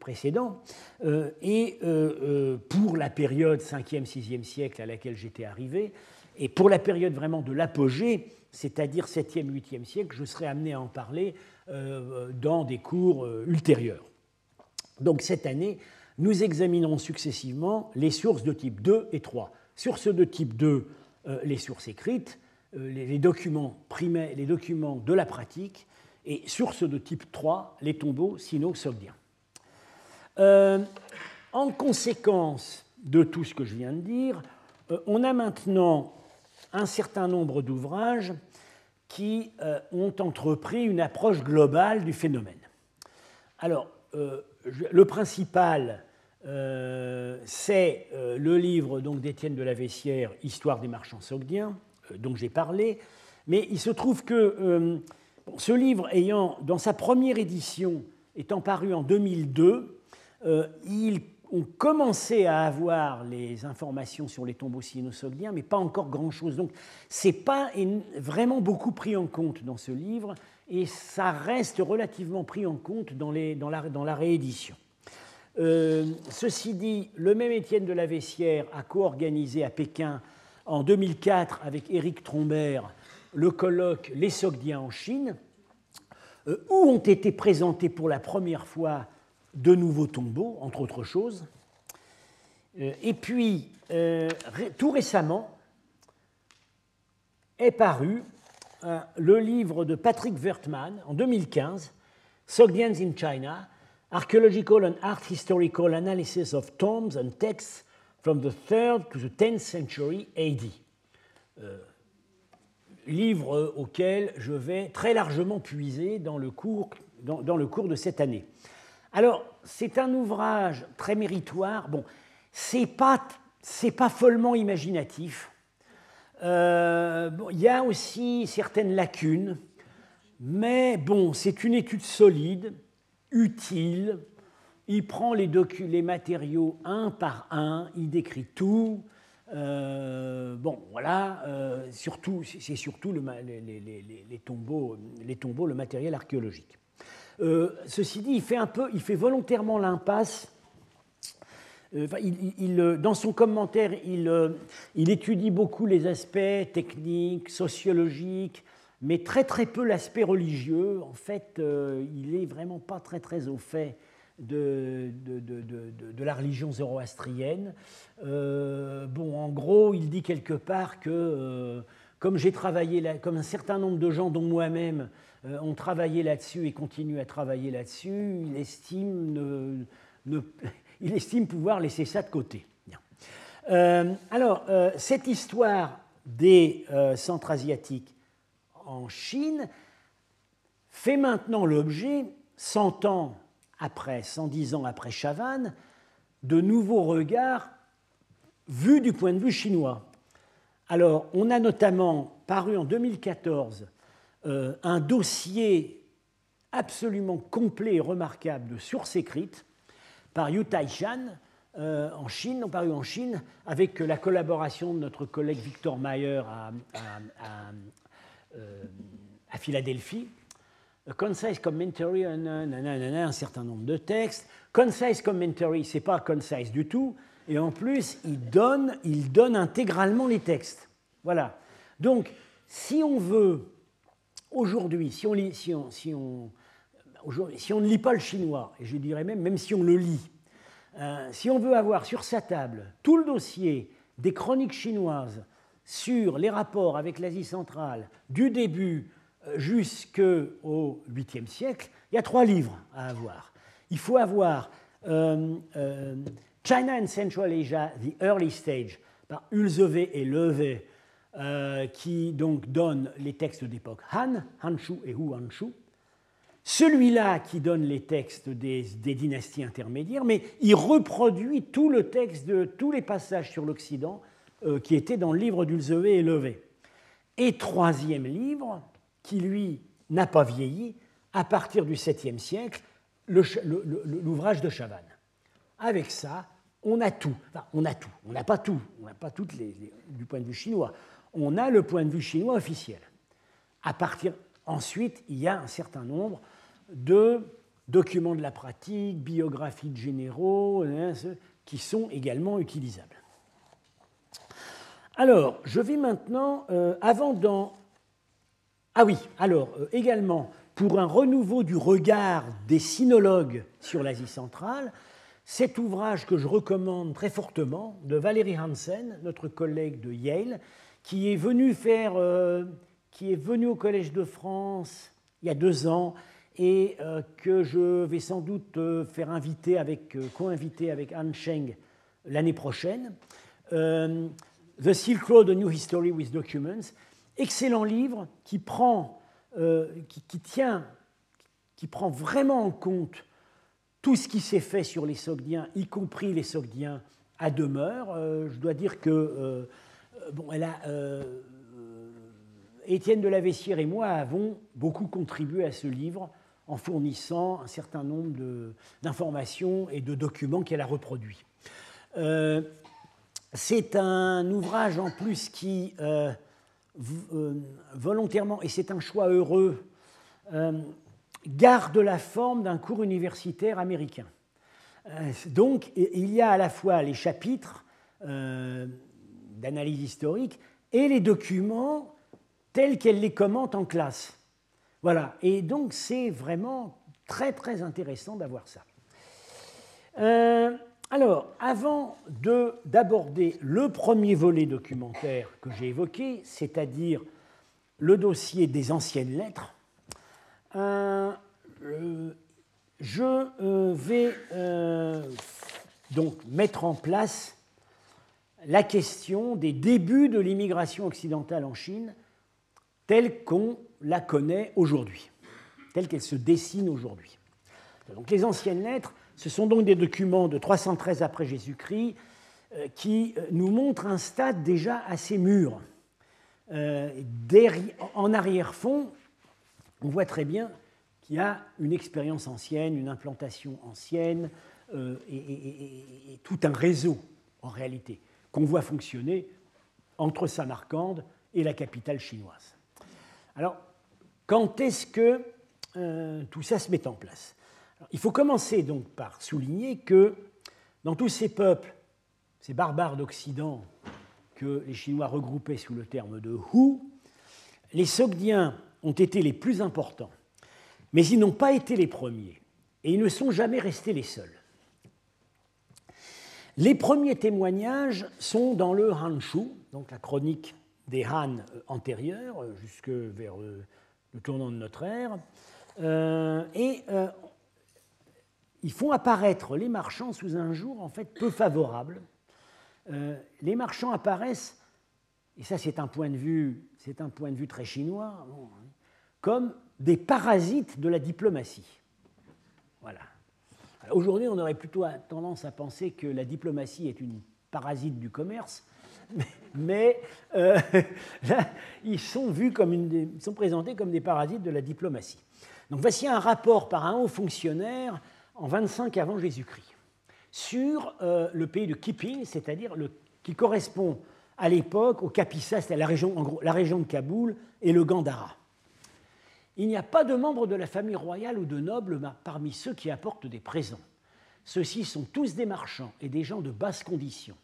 précédents, euh, et euh, euh, pour la période 5e, 6e siècle à laquelle j'étais arrivé, et pour la période vraiment de l'apogée, c'est-à-dire 7e, 8e siècle, je serai amené à en parler dans des cours ultérieurs. Donc cette année, nous examinerons successivement les sources de type 2 et 3. Sources de type 2, les sources écrites, les, documents primés, les documents de la pratique, et source de type 3, les tombeaux sino-sogdiens. Euh, en conséquence de tout ce que je viens de dire, euh, on a maintenant un certain nombre d'ouvrages qui euh, ont entrepris une approche globale du phénomène. Alors, le principal, c'est le livre d'Étienne de la Vessière, Histoire des marchands sogdiens, dont j'ai parlé, mais il se trouve que ce livre ayant, dans sa première édition, étant paru en 2002, euh, ont commencé à avoir les informations sur les tombeaux sinosogdiens, mais pas encore grand-chose. Donc, ce n'est pas vraiment beaucoup pris en compte dans ce livre, et ça reste relativement pris en compte dans, la, réédition. Euh, ceci dit, le même Étienne de la Vessière a co-organisé à Pékin en 2004 avec Éric Trombert le colloque Les Sogdiens en Chine, euh, où ont été présentés pour la première fois de nouveaux tombeaux, entre autres choses. Euh, et puis, euh, tout récemment, est paru le livre de Patrick Wertmann en 2015, Sogdians in China, Archaeological and Art Historical Analysis of Tombs and Texts from the 3rd to the 10th century AD livre auquel je vais très largement puiser dans, le cours de cette année. Alors, c'est un ouvrage très méritoire. Bon, c'est pas, pas follement imaginatif. Euh, il y a aussi certaines lacunes, mais bon, c'est une étude solide, utile. Il prend les, les matériaux un par un, il décrit tout. Euh, bon, voilà, euh, surtout, c'est surtout le, les, tombeaux, les tombeaux, le matériel archéologique. Euh, ceci dit, il fait, un peu, il fait volontairement l'impasse. Il, dans son commentaire, il, il, étudie beaucoup les aspects techniques, sociologiques, mais très très peu l'aspect religieux. En fait, il n'est vraiment pas très très au fait de, de, de, de la religion zoroastrienne. Euh, bon, en gros, il dit quelque part que, euh, comme j'ai travaillé, comme un certain nombre de gens, dont moi-même, ont travaillé là-dessus et continuent à travailler là-dessus, il estime, pouvoir laisser ça de côté. alors, cette histoire des centres asiatiques en Chine fait maintenant l'objet, 100 ans après, 110 ans après Chavannes, de nouveaux regards vus du point de vue chinois. Alors, on a notamment paru en 2014 euh, un dossier absolument complet et remarquable de sources écrites par Yu Taishan euh, en Chine, ont paru en Chine, avec la collaboration de notre collègue Victor Mayer à, euh, Philadelphie. Concise Commentary, un certain nombre de textes. Concise Commentary, c'est pas concise du tout. Et en plus, il donne, il donne intégralement les textes. Voilà. Donc, si on veut, aujourd'hui, si on, ne lit pas le chinois, et je dirais même, même si on le lit, euh, si on veut avoir sur sa table tout le dossier des chroniques chinoises sur les rapports avec l'Asie centrale du début euh, jusqu'au 8e siècle, il y a trois livres à avoir. Il faut avoir euh, China and Central Asia, The Early Stage, par Ulzeve et Leve, qui donc donne les textes d'époque Han, Hanshu et Hu Hanshu. Celui-là qui donne les textes des, dynasties intermédiaires, mais il reproduit tout le texte de tous les passages sur l'Occident euh, qui était dans le livre d'Ulzeve et Levé. Et troisième livre, qui lui n'a pas vieilli, à partir du 7e siècle, l'ouvrage de Chavannes. Avec ça, on a tout. Enfin, on a tout. On n'a pas tout. On n'a pas toutes les, du point de vue chinois. On a le point de vue chinois officiel. Ensuite, il y a un certain nombre de documents de la pratique, biographies de généraux, hein, qui sont également utilisables. Alors, je vais maintenant, euh, avant d'en... Ah oui, alors, euh, également, pour un renouveau du regard des sinologues sur l'Asie centrale, cet ouvrage que je recommande très fortement de Valérie Hansen, notre collègue de Yale, qui est venu faire, euh, qui est venu au Collège de France il y a deux ans et que je vais sans doute faire inviter avec, co-inviter avec Anne Cheng l'année prochaine. The Silk Road, A New History with Documents, excellent livre qui prend, euh, qui, tient, qui prend vraiment en compte tout ce qui s'est fait sur les Sogdiens, y compris les Sogdiens à demeure. Euh, je dois dire que euh, bon, elle a, Étienne de la Vessière et moi avons beaucoup contribué à ce livre en fournissant un certain nombre d'informations et de documents qu'elle a reproduits. C'est un ouvrage en plus qui, euh, euh, volontairement, et c'est un choix heureux, euh, garde la forme d'un cours universitaire américain. donc, il y a à la fois les chapitres d'analyse historique et les documents tels qu'elle les commente en classe. Voilà, et donc c'est vraiment très très intéressant d'avoir ça. Alors, avant d'aborder le premier volet documentaire que j'ai évoqué, c'est-à-dire le dossier des anciennes lettres, euh, je euh, vais euh, donc mettre en place la question des débuts de l'immigration occidentale en Chine telle qu'on la connaît aujourd'hui, telle qu'elle se dessine aujourd'hui. Donc les anciennes lettres, ce sont donc des documents de 313 après Jésus-Christ euh, qui euh, nous montrent un stade déjà assez mûr. Euh, en arrière-fond, on voit très bien qu'il y a une expérience ancienne, une implantation ancienne et, tout un réseau, en réalité, qu'on voit fonctionner entre Samarcande et la capitale chinoise. Alors, quand est-ce que tout ça se met en place? Il faut commencer donc par souligner que dans tous ces peuples, ces barbares d'Occident que les Chinois regroupaient sous le terme de Hu, les Sogdiens ont été les plus importants, mais ils n'ont pas été les premiers, et ils ne sont jamais restés les seuls. Les premiers témoignages sont dans le Hanshu, donc la chronique des Han antérieurs, jusque vers le tournant de notre ère. et ils font apparaître les marchands sous un jour en fait peu favorable. les marchands apparaissent, et ça c'est un point de vue, c'est un point de vue très chinois, comme des parasites de la diplomatie. Voilà. Aujourd'hui, on aurait plutôt tendance à penser que la diplomatie est une parasite du commerce, mais ils sont présentés comme des parasites de la diplomatie. Donc voici un rapport par un haut fonctionnaire en 25 avant Jésus-Christ sur euh, le pays de Kipi, c'est-à-dire qui correspond à l'époque au Kapisa, c'est la région, la région de Kaboul et le Gandhara. Il n'y a pas de membres de la famille royale ou de nobles parmi ceux qui apportent des présents. Ceux-ci sont tous des marchands et des gens de basse condition.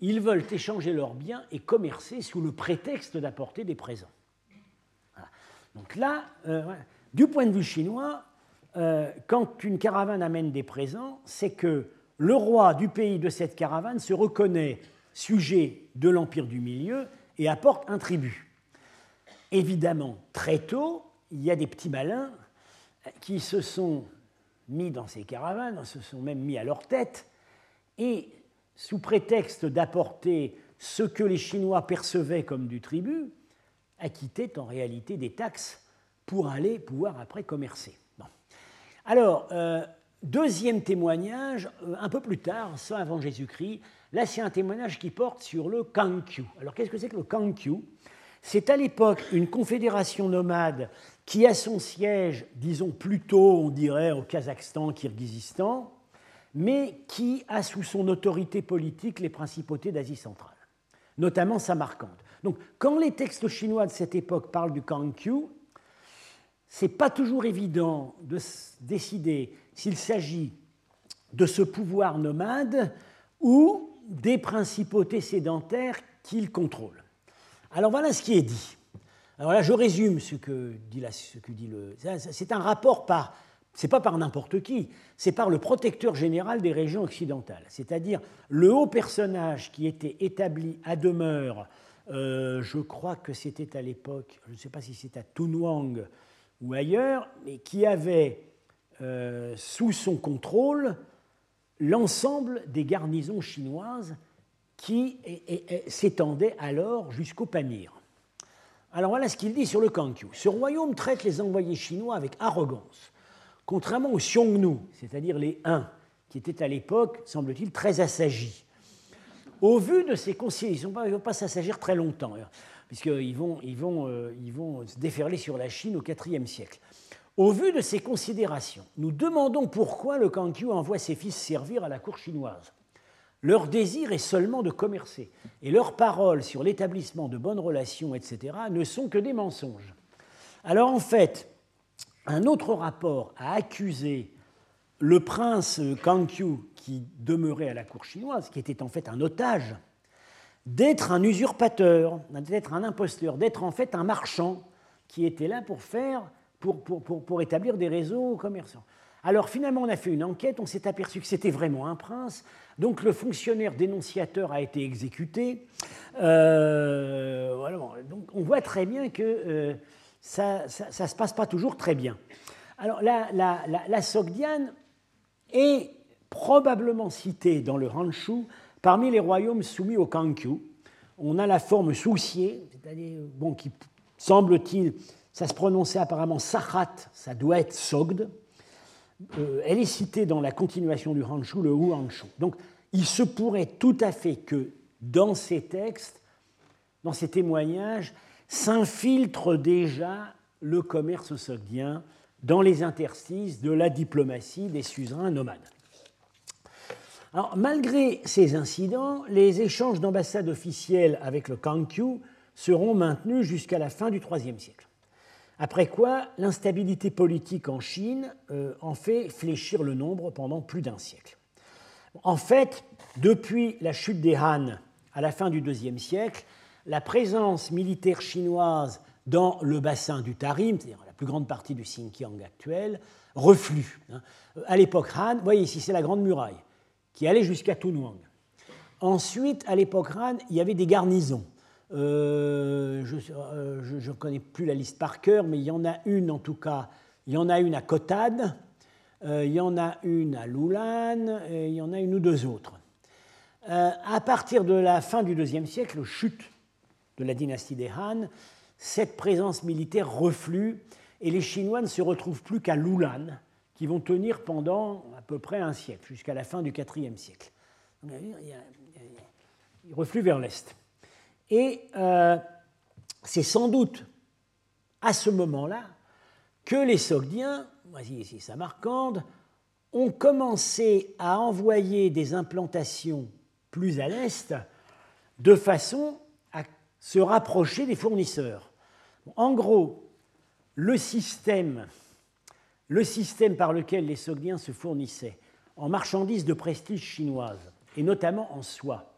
Ils veulent échanger leurs biens et commercer sous le prétexte d'apporter des présents. Donc là, euh, du point de vue chinois, euh, quand une caravane amène des présents, c'est que le roi du pays de cette caravane se reconnaît sujet de l'Empire du Milieu et apporte un tribut. Évidemment, très tôt, il y a des petits malins qui se sont mis dans ces caravanes, se sont même mis à leur tête, et sous prétexte d'apporter ce que les Chinois percevaient comme du tribut, acquittaient en réalité des taxes pour aller pouvoir après commercer. Alors, euh, deuxième témoignage, euh, un peu plus tard, ça avant Jésus-Christ, là c'est un témoignage qui porte sur le Kankyu. Alors qu'est-ce que c'est que le Kankyu C'est à l'époque une confédération nomade qui a son siège, disons plutôt, on dirait, au Kazakhstan, Kirghizistan, mais qui a sous son autorité politique les principautés d'Asie centrale, notamment Samarcande. Donc, quand les textes chinois de cette époque parlent du Kangkyu, c'est pas toujours évident de décider s'il s'agit de ce pouvoir nomade ou des principautés sédentaires qu'il contrôle. Alors voilà ce qui est dit. Alors là, je résume ce que dit, le. C'est un rapport par. C'est pas par n'importe qui, c'est par le protecteur général des régions occidentales, c'est-à-dire le haut personnage qui était établi à demeure, euh, je crois que c'était à l'époque, je ne sais pas si c'était à Tunwang ou ailleurs, mais qui avait euh, sous son contrôle l'ensemble des garnisons chinoises qui s'étendaient alors jusqu'au Pamir. Alors voilà ce qu'il dit sur le Kankyu. Ce royaume traite les envoyés chinois avec arrogance, contrairement aux Xiongnu, c'est-à-dire les Huns, qui étaient à l'époque, semble-t-il, très assagis. Au vu de ces ils ne vont pas s'assagir très longtemps, hein, puisqu'ils euh, vont se déferler sur la Chine au IVe siècle. Au vu de ces considérations, nous demandons pourquoi le Kankyu envoie ses fils servir à la cour chinoise. Leur désir est seulement de commercer, et leurs paroles sur l'établissement de bonnes relations, etc., ne sont que des mensonges. Alors en fait, un autre rapport a accusé le prince Kangqiu, qui demeurait à la cour chinoise, qui était en fait un otage, d'être un usurpateur, d'être un imposteur, d'être en fait un marchand qui était là pour faire, pour établir des réseaux commerçants. Alors finalement, on a fait une enquête, on s'est aperçu que c'était vraiment un prince. Donc le fonctionnaire dénonciateur a été exécuté. Euh, donc on voit très bien que euh, ça ne se passe pas toujours très bien. Alors la, la, Sogdiane est probablement citée dans le Hanshu parmi les royaumes soumis au Kankyu. On a la forme souciée, c'est-à-dire bon, qui semble-t-il, ça se prononçait apparemment Sahat, ça doit être Sogd. Euh, elle est citée dans la continuation du Hanshu, le Hu Hanshu. Donc, il se pourrait tout à fait que dans ces textes, dans ces témoignages, s'infiltre déjà le commerce sogdien dans les interstices de la diplomatie des suzerains nomades. Alors, malgré ces incidents, les échanges d'ambassades officielles avec le Kangkyu seront maintenus jusqu'à la fin du IIIe siècle. Après quoi, l'instabilité politique en Chine euh, en fait fléchir le nombre pendant plus d'un siècle. En fait, depuis la chute des Han à la fin du IIe siècle, la présence militaire chinoise dans le bassin du Tarim, c'est-à-dire la plus grande partie du Xinjiang actuel, reflue. Hein. À l'époque Han, vous voyez ici, c'est la Grande Muraille, qui allait jusqu'à Tunwang. Ensuite, à l'époque Han, il y avait des garnisons je ne connais plus la liste par cœur, mais il y en a une en tout cas, il y en a une à Kotad, il y en a une à Loulan, et il y en a une ou deux autres. à partir de la fin du IIe siècle, chute de la dynastie des Han, cette présence militaire reflue et les Chinois ne se retrouvent plus qu'à Loulan, qui vont tenir pendant à peu près un siècle, jusqu'à la fin du IVe siècle. Ils refluent vers l'est. Et euh, c'est sans doute à ce moment-là que les Sogdiens, voici ici Samarcande, ont commencé à envoyer des implantations plus à l'est de façon à se rapprocher des fournisseurs. En gros, le système, le système par lequel les Sogdiens se fournissaient en marchandises de prestige chinoises, et notamment en soie,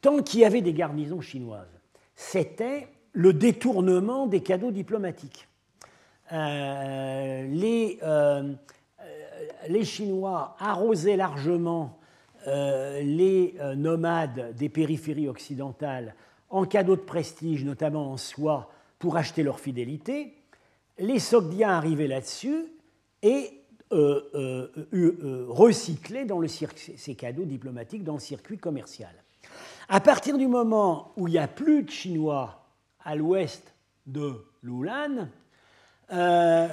tant qu'il y avait des garnisons chinoises, c'était le détournement des cadeaux diplomatiques. Euh, les, euh, les, Chinois arrosaient largement euh, les nomades des périphéries occidentales en cadeaux de prestige, notamment en soie, pour acheter leur fidélité. Les Sogdiens arrivaient là-dessus et recyclaient ces cadeaux diplomatiques dans le circuit commercial. À partir du moment où il n'y a plus de Chinois à l'ouest de Lulan, euh,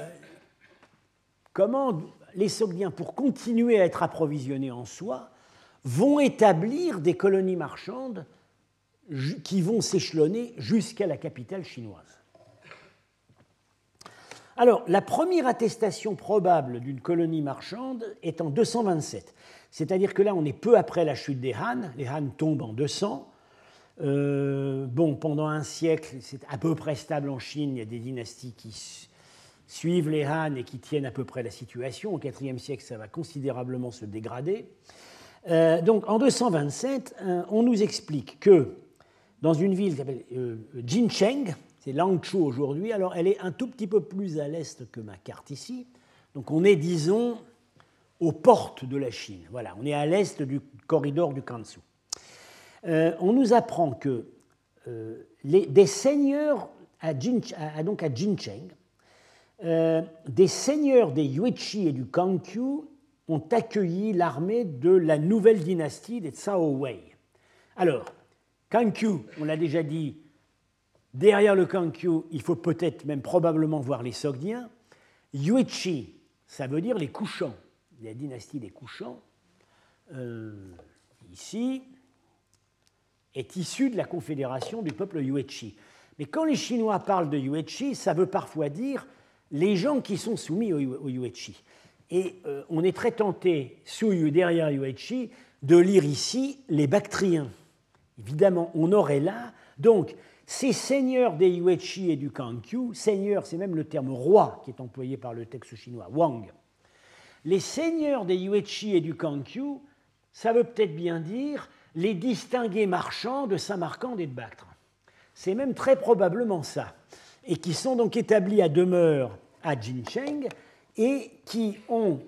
comment les Sogdiens, pour continuer à être approvisionnés en soie, vont établir des colonies marchandes qui vont s'échelonner jusqu'à la capitale chinoise? Alors, la première attestation probable d'une colonie marchande est en 227. C'est-à-dire que là, on est peu après la chute des Han. Les Han tombent en 200. Euh, bon, pendant un siècle, c'est à peu près stable en Chine. Il y a des dynasties qui suivent les Han et qui tiennent à peu près la situation. Au IVe siècle, ça va considérablement se dégrader. Euh, donc, en 227, euh, on nous explique que dans une ville qui s'appelle Jincheng, c'est Langchu aujourd'hui, alors elle est un tout petit peu plus à l'est que ma carte ici. Donc, on est, disons, aux portes de la Chine. Voilà, on est à l'est du corridor du Kansu. Euh, on nous apprend que euh, des seigneurs à, donc à Jincheng, euh, des seigneurs des Yuechi et du Kangqiu ont accueilli l'armée de la nouvelle dynastie des Cao Wei. Alors, Kangqiu, on l'a déjà dit, derrière le Kangqiu, il faut peut-être même probablement voir les Sogdiens. Yuechi, ça veut dire les couchants la dynastie des Couchants, euh, ici, est issue de la confédération du peuple Yuechi. Mais quand les Chinois parlent de Yuechi, ça veut parfois dire les gens qui sont soumis au, Yuechi. Et euh, on est très tenté, sous derrière Yuechi, de lire ici les Bactriens. Évidemment, on aurait là, donc, ces seigneurs des Yuechi et du Kangqiu, seigneur, c'est même le terme roi qui est employé par le texte chinois, Wang les seigneurs des Yuechi et du Kangqiu, ça veut peut-être bien dire les distingués marchands de Samarcande et de Bactre. C'est même très probablement ça. Et qui sont donc établis à demeure à Jincheng et qui ont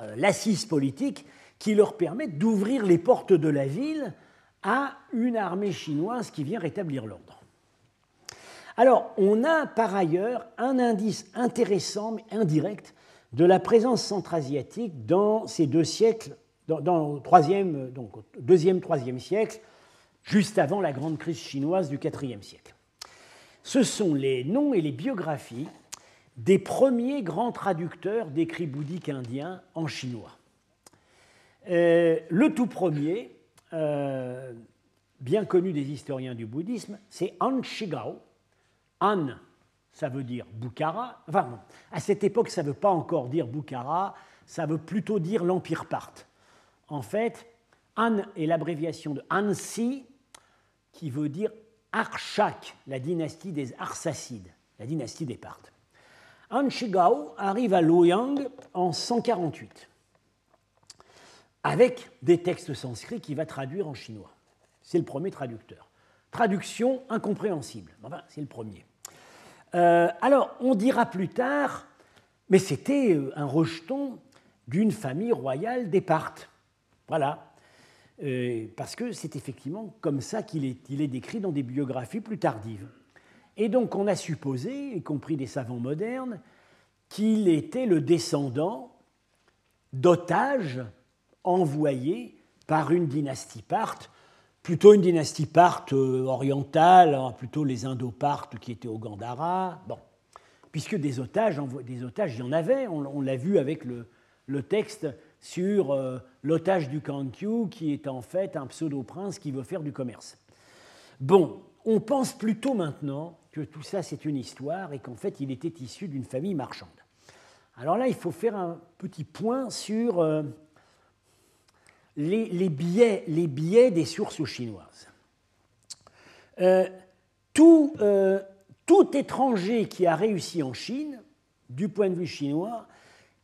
euh, l'assise politique qui leur permet d'ouvrir les portes de la ville à une armée chinoise qui vient rétablir l'ordre. Alors, on a par ailleurs un indice intéressant mais indirect de la présence centra-asiatique dans ces deux siècles, dans, le troisième, donc deuxième, troisième siècle, juste avant la grande crise chinoise du IVe siècle. Ce sont les noms et les biographies des premiers grands traducteurs d'écrits bouddhiques indiens en chinois. Euh, le tout premier, euh, bien connu des historiens du bouddhisme, c'est An Shigao. An ça veut dire Bukhara. Enfin, à cette époque, ça ne veut pas encore dire Bukhara, ça veut plutôt dire l'Empire parthe. En fait, An est l'abréviation de Ansi, qui veut dire Arshak, la dynastie des Arsacides, la dynastie des Parthes. An Shigao arrive à Luoyang en 148, avec des textes sanscrits qu'il va traduire en chinois. C'est le premier traducteur. Traduction incompréhensible, enfin, c'est le premier. Euh, alors, on dira plus tard, mais c'était euh, un rejeton d'une famille royale des Parthes. Voilà. parce que c'est effectivement comme ça qu'il est, est décrit dans des biographies plus tardives. Et donc on a supposé, y compris des savants modernes, qu'il était le descendant d'otages envoyés par une dynastie parthe, plutôt une dynastie parthe euh, orientale, hein, plutôt les Indo-Parthes qui étaient au Gandhara. Bon, puisque des otages, des otages, il y en avait, on, l'a vu avec le, texte sur euh, l'otage du Kankyu, qui est en fait un pseudo-prince qui veut faire du commerce. Bon, on pense plutôt maintenant que tout ça c'est une histoire et qu'en fait il était issu d'une famille marchande. Alors là, il faut faire un petit point sur euh, les, biais, les, biais, des sources chinoises. Euh, tout, euh, tout étranger qui a réussi en Chine, du point de vue chinois,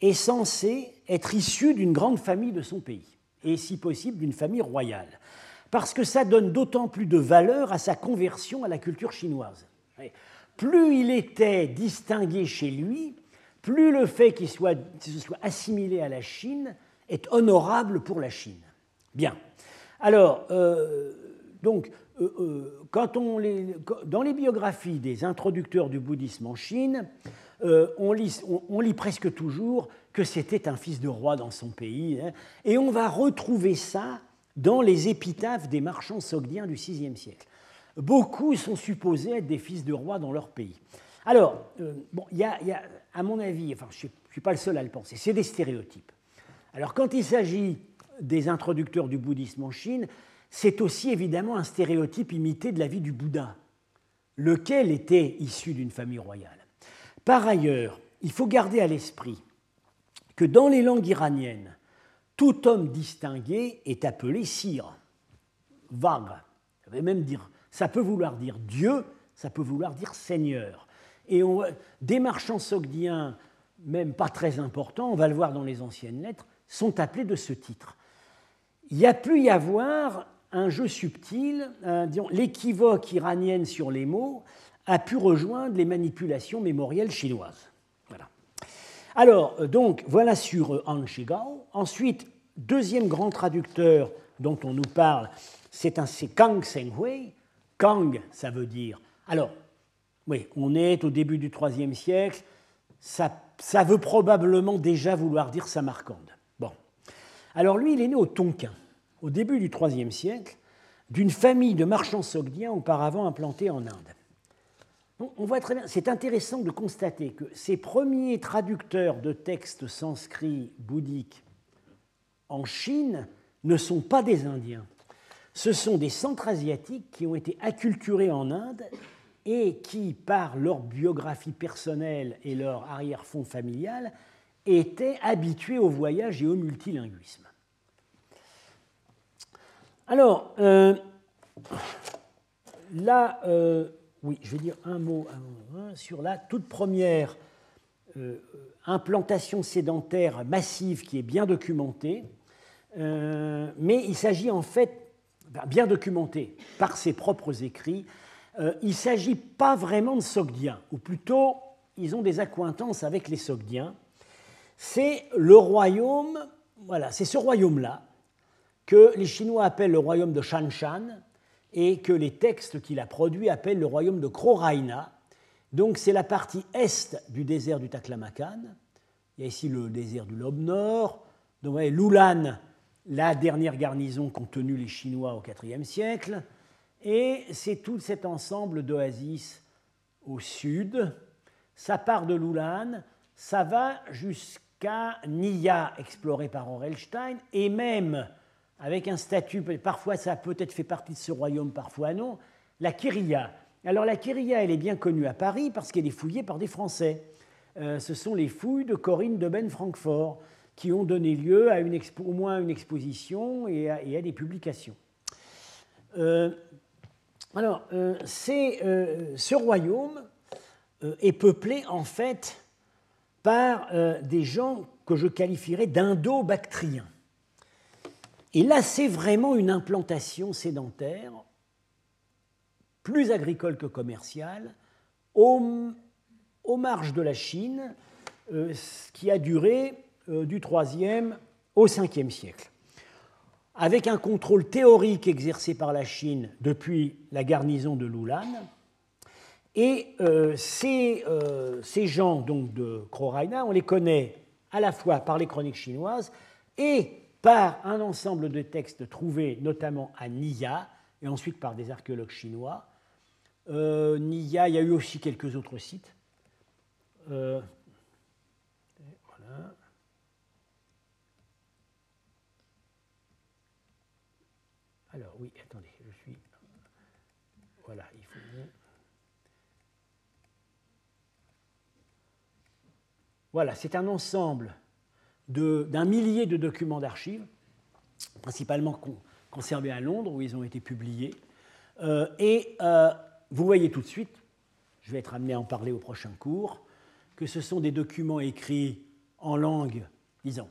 est censé être issu d'une grande famille de son pays, et si possible d'une famille royale, parce que ça donne d'autant plus de valeur à sa conversion à la culture chinoise. Plus il était distingué chez lui, plus le fait qu'il soit, soit assimilé à la Chine est honorable pour la Chine. Bien. Alors, euh, donc, euh, euh, quand on les, dans les biographies des introducteurs du bouddhisme en Chine, on lit, presque toujours que c'était un fils de roi dans son pays, hein, et on va retrouver ça dans les épitaphes des marchands sogdiens du VIe siècle. Beaucoup sont supposés être des fils de roi dans leur pays. Alors, bon, il y, a, à mon avis, enfin, je ne suis pas le seul à le penser, c'est des stéréotypes. Alors, quand il s'agit des introducteurs du bouddhisme en Chine, c'est aussi évidemment un stéréotype imité de la vie du Bouddha, lequel était issu d'une famille royale. Par ailleurs, il faut garder à l'esprit que dans les langues iraniennes, tout homme distingué est appelé sire, vague. Ça, même dire, ça peut vouloir dire Dieu, ça peut vouloir dire Seigneur. Et des marchands sogdiens, même pas très importants, on va le voir dans les anciennes lettres, sont appelés de ce titre il y a pu y avoir un jeu subtil, l'équivoque iranienne sur les mots a pu rejoindre les manipulations mémorielles chinoises. Voilà. Alors, euh, donc, voilà sur euh, Han Shigao. Ensuite, deuxième grand traducteur dont on nous parle, c'est Kang Senghui. Kang, ça veut dire. Alors, oui, on est au début du IIIe siècle, ça, ça veut probablement déjà vouloir dire Samarcande. Alors lui, il est né au Tonkin au début du IIIe siècle, d'une famille de marchands sogdiens auparavant implantés en Inde. on voit très bien, c'est intéressant de constater que ces premiers traducteurs de textes sanscrits bouddhiques en Chine ne sont pas des Indiens. Ce sont des Centra-Asiatiques qui ont été acculturés en Inde et qui, par leur biographie personnelle et leur arrière-fond familial, étaient habitués au voyage et au multilinguisme. Alors, euh, là, euh, oui, je vais dire un mot, sur la toute première euh, implantation sédentaire massive qui est bien documentée, mais il s'agit en fait, bien documentée par ses propres écrits, il ne s'agit pas vraiment de Sogdiens, ou plutôt ils ont des accointances avec les Sogdiens. C'est le royaume, voilà, c'est ce royaume-là que les Chinois appellent le royaume de Shanshan et que les textes qu'il a produits appellent le royaume de Kroraina. Donc c'est la partie est du désert du Taklamakan. Il y a ici le désert du Lobe Nord. Donc Lulan, la dernière garnison qu'ont tenue les Chinois au IVe siècle. Et c'est tout cet ensemble d'oasis au sud. Ça part de Lulan, ça va jusqu'à Nia, exploré par Orelstein, et même avec un statut, parfois ça a peut-être fait partie de ce royaume, parfois non, la Kyria. Alors la Kyria, elle est bien connue à Paris parce qu'elle est fouillée par des Français. Euh, ce sont les fouilles de Corinne de Ben Francfort qui ont donné lieu à au moins une exposition et à, des publications. Euh, alors, euh, ce royaume est peuplé en fait par des gens que je qualifierais d'indo-bactriens. Et là, c'est vraiment une implantation sédentaire, plus agricole que commerciale, aux, marges de la Chine, euh, qui a duré euh, du 3e au 5e siècle. avec un contrôle théorique exercé par la Chine depuis la garnison de Lulan. Et euh, ces, euh, ces, gens donc, de Kroraina, on les connaît à la fois par les chroniques chinoises et par un ensemble de textes trouvés notamment à Nia et ensuite par des archéologues chinois. Euh, Nia, il y a eu aussi quelques autres sites. voilà. Alors oui, attendez, je suis. Voilà, il faut. Voilà, c'est un ensemble d'un millier de documents d'archives, principalement conservés à Londres, où ils ont été publiés. Euh, et euh, vous voyez tout de suite, je vais être amené à en parler au prochain cours, que ce sont des documents écrits en langue, disons,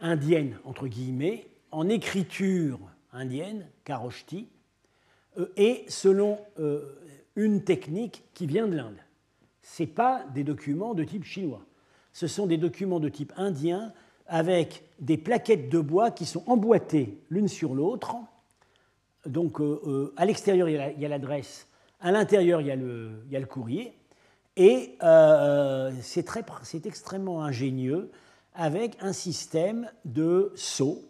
indienne, entre guillemets, en écriture indienne, Karoshti, euh, et selon une technique qui vient de l'Inde ce pas des documents de type chinois. Ce sont des documents de type indien avec des plaquettes de bois qui sont emboîtées l'une sur l'autre. Donc euh, euh, à l'extérieur, il y a l'adresse, à l'intérieur, il, y a le courrier. Et euh, c'est extrêmement ingénieux avec un système de sceaux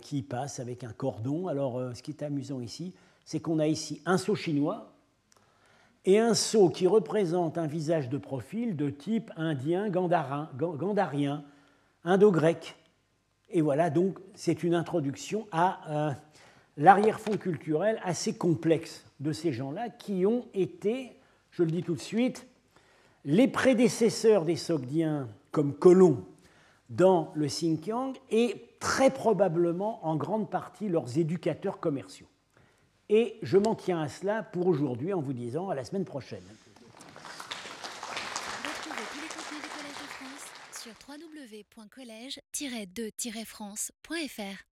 qui passe avec un cordon. Alors ce qui est amusant ici, c'est qu'on a ici un sceau chinois et un sceau qui représente un visage de profil de type indien, gandarien, indo-grec. Et voilà, donc c'est une introduction à euh, l'arrière-fond culturel assez complexe de ces gens-là qui ont été, je le dis tout de suite, les prédécesseurs des Sogdiens comme colons dans le Xinjiang et très probablement en grande partie leurs éducateurs commerciaux. Et je m'en tiens à cela pour aujourd'hui en vous disant à la semaine prochaine. Retrouvez tous les contenus du Collège de France sur www.colège-2-france.fr.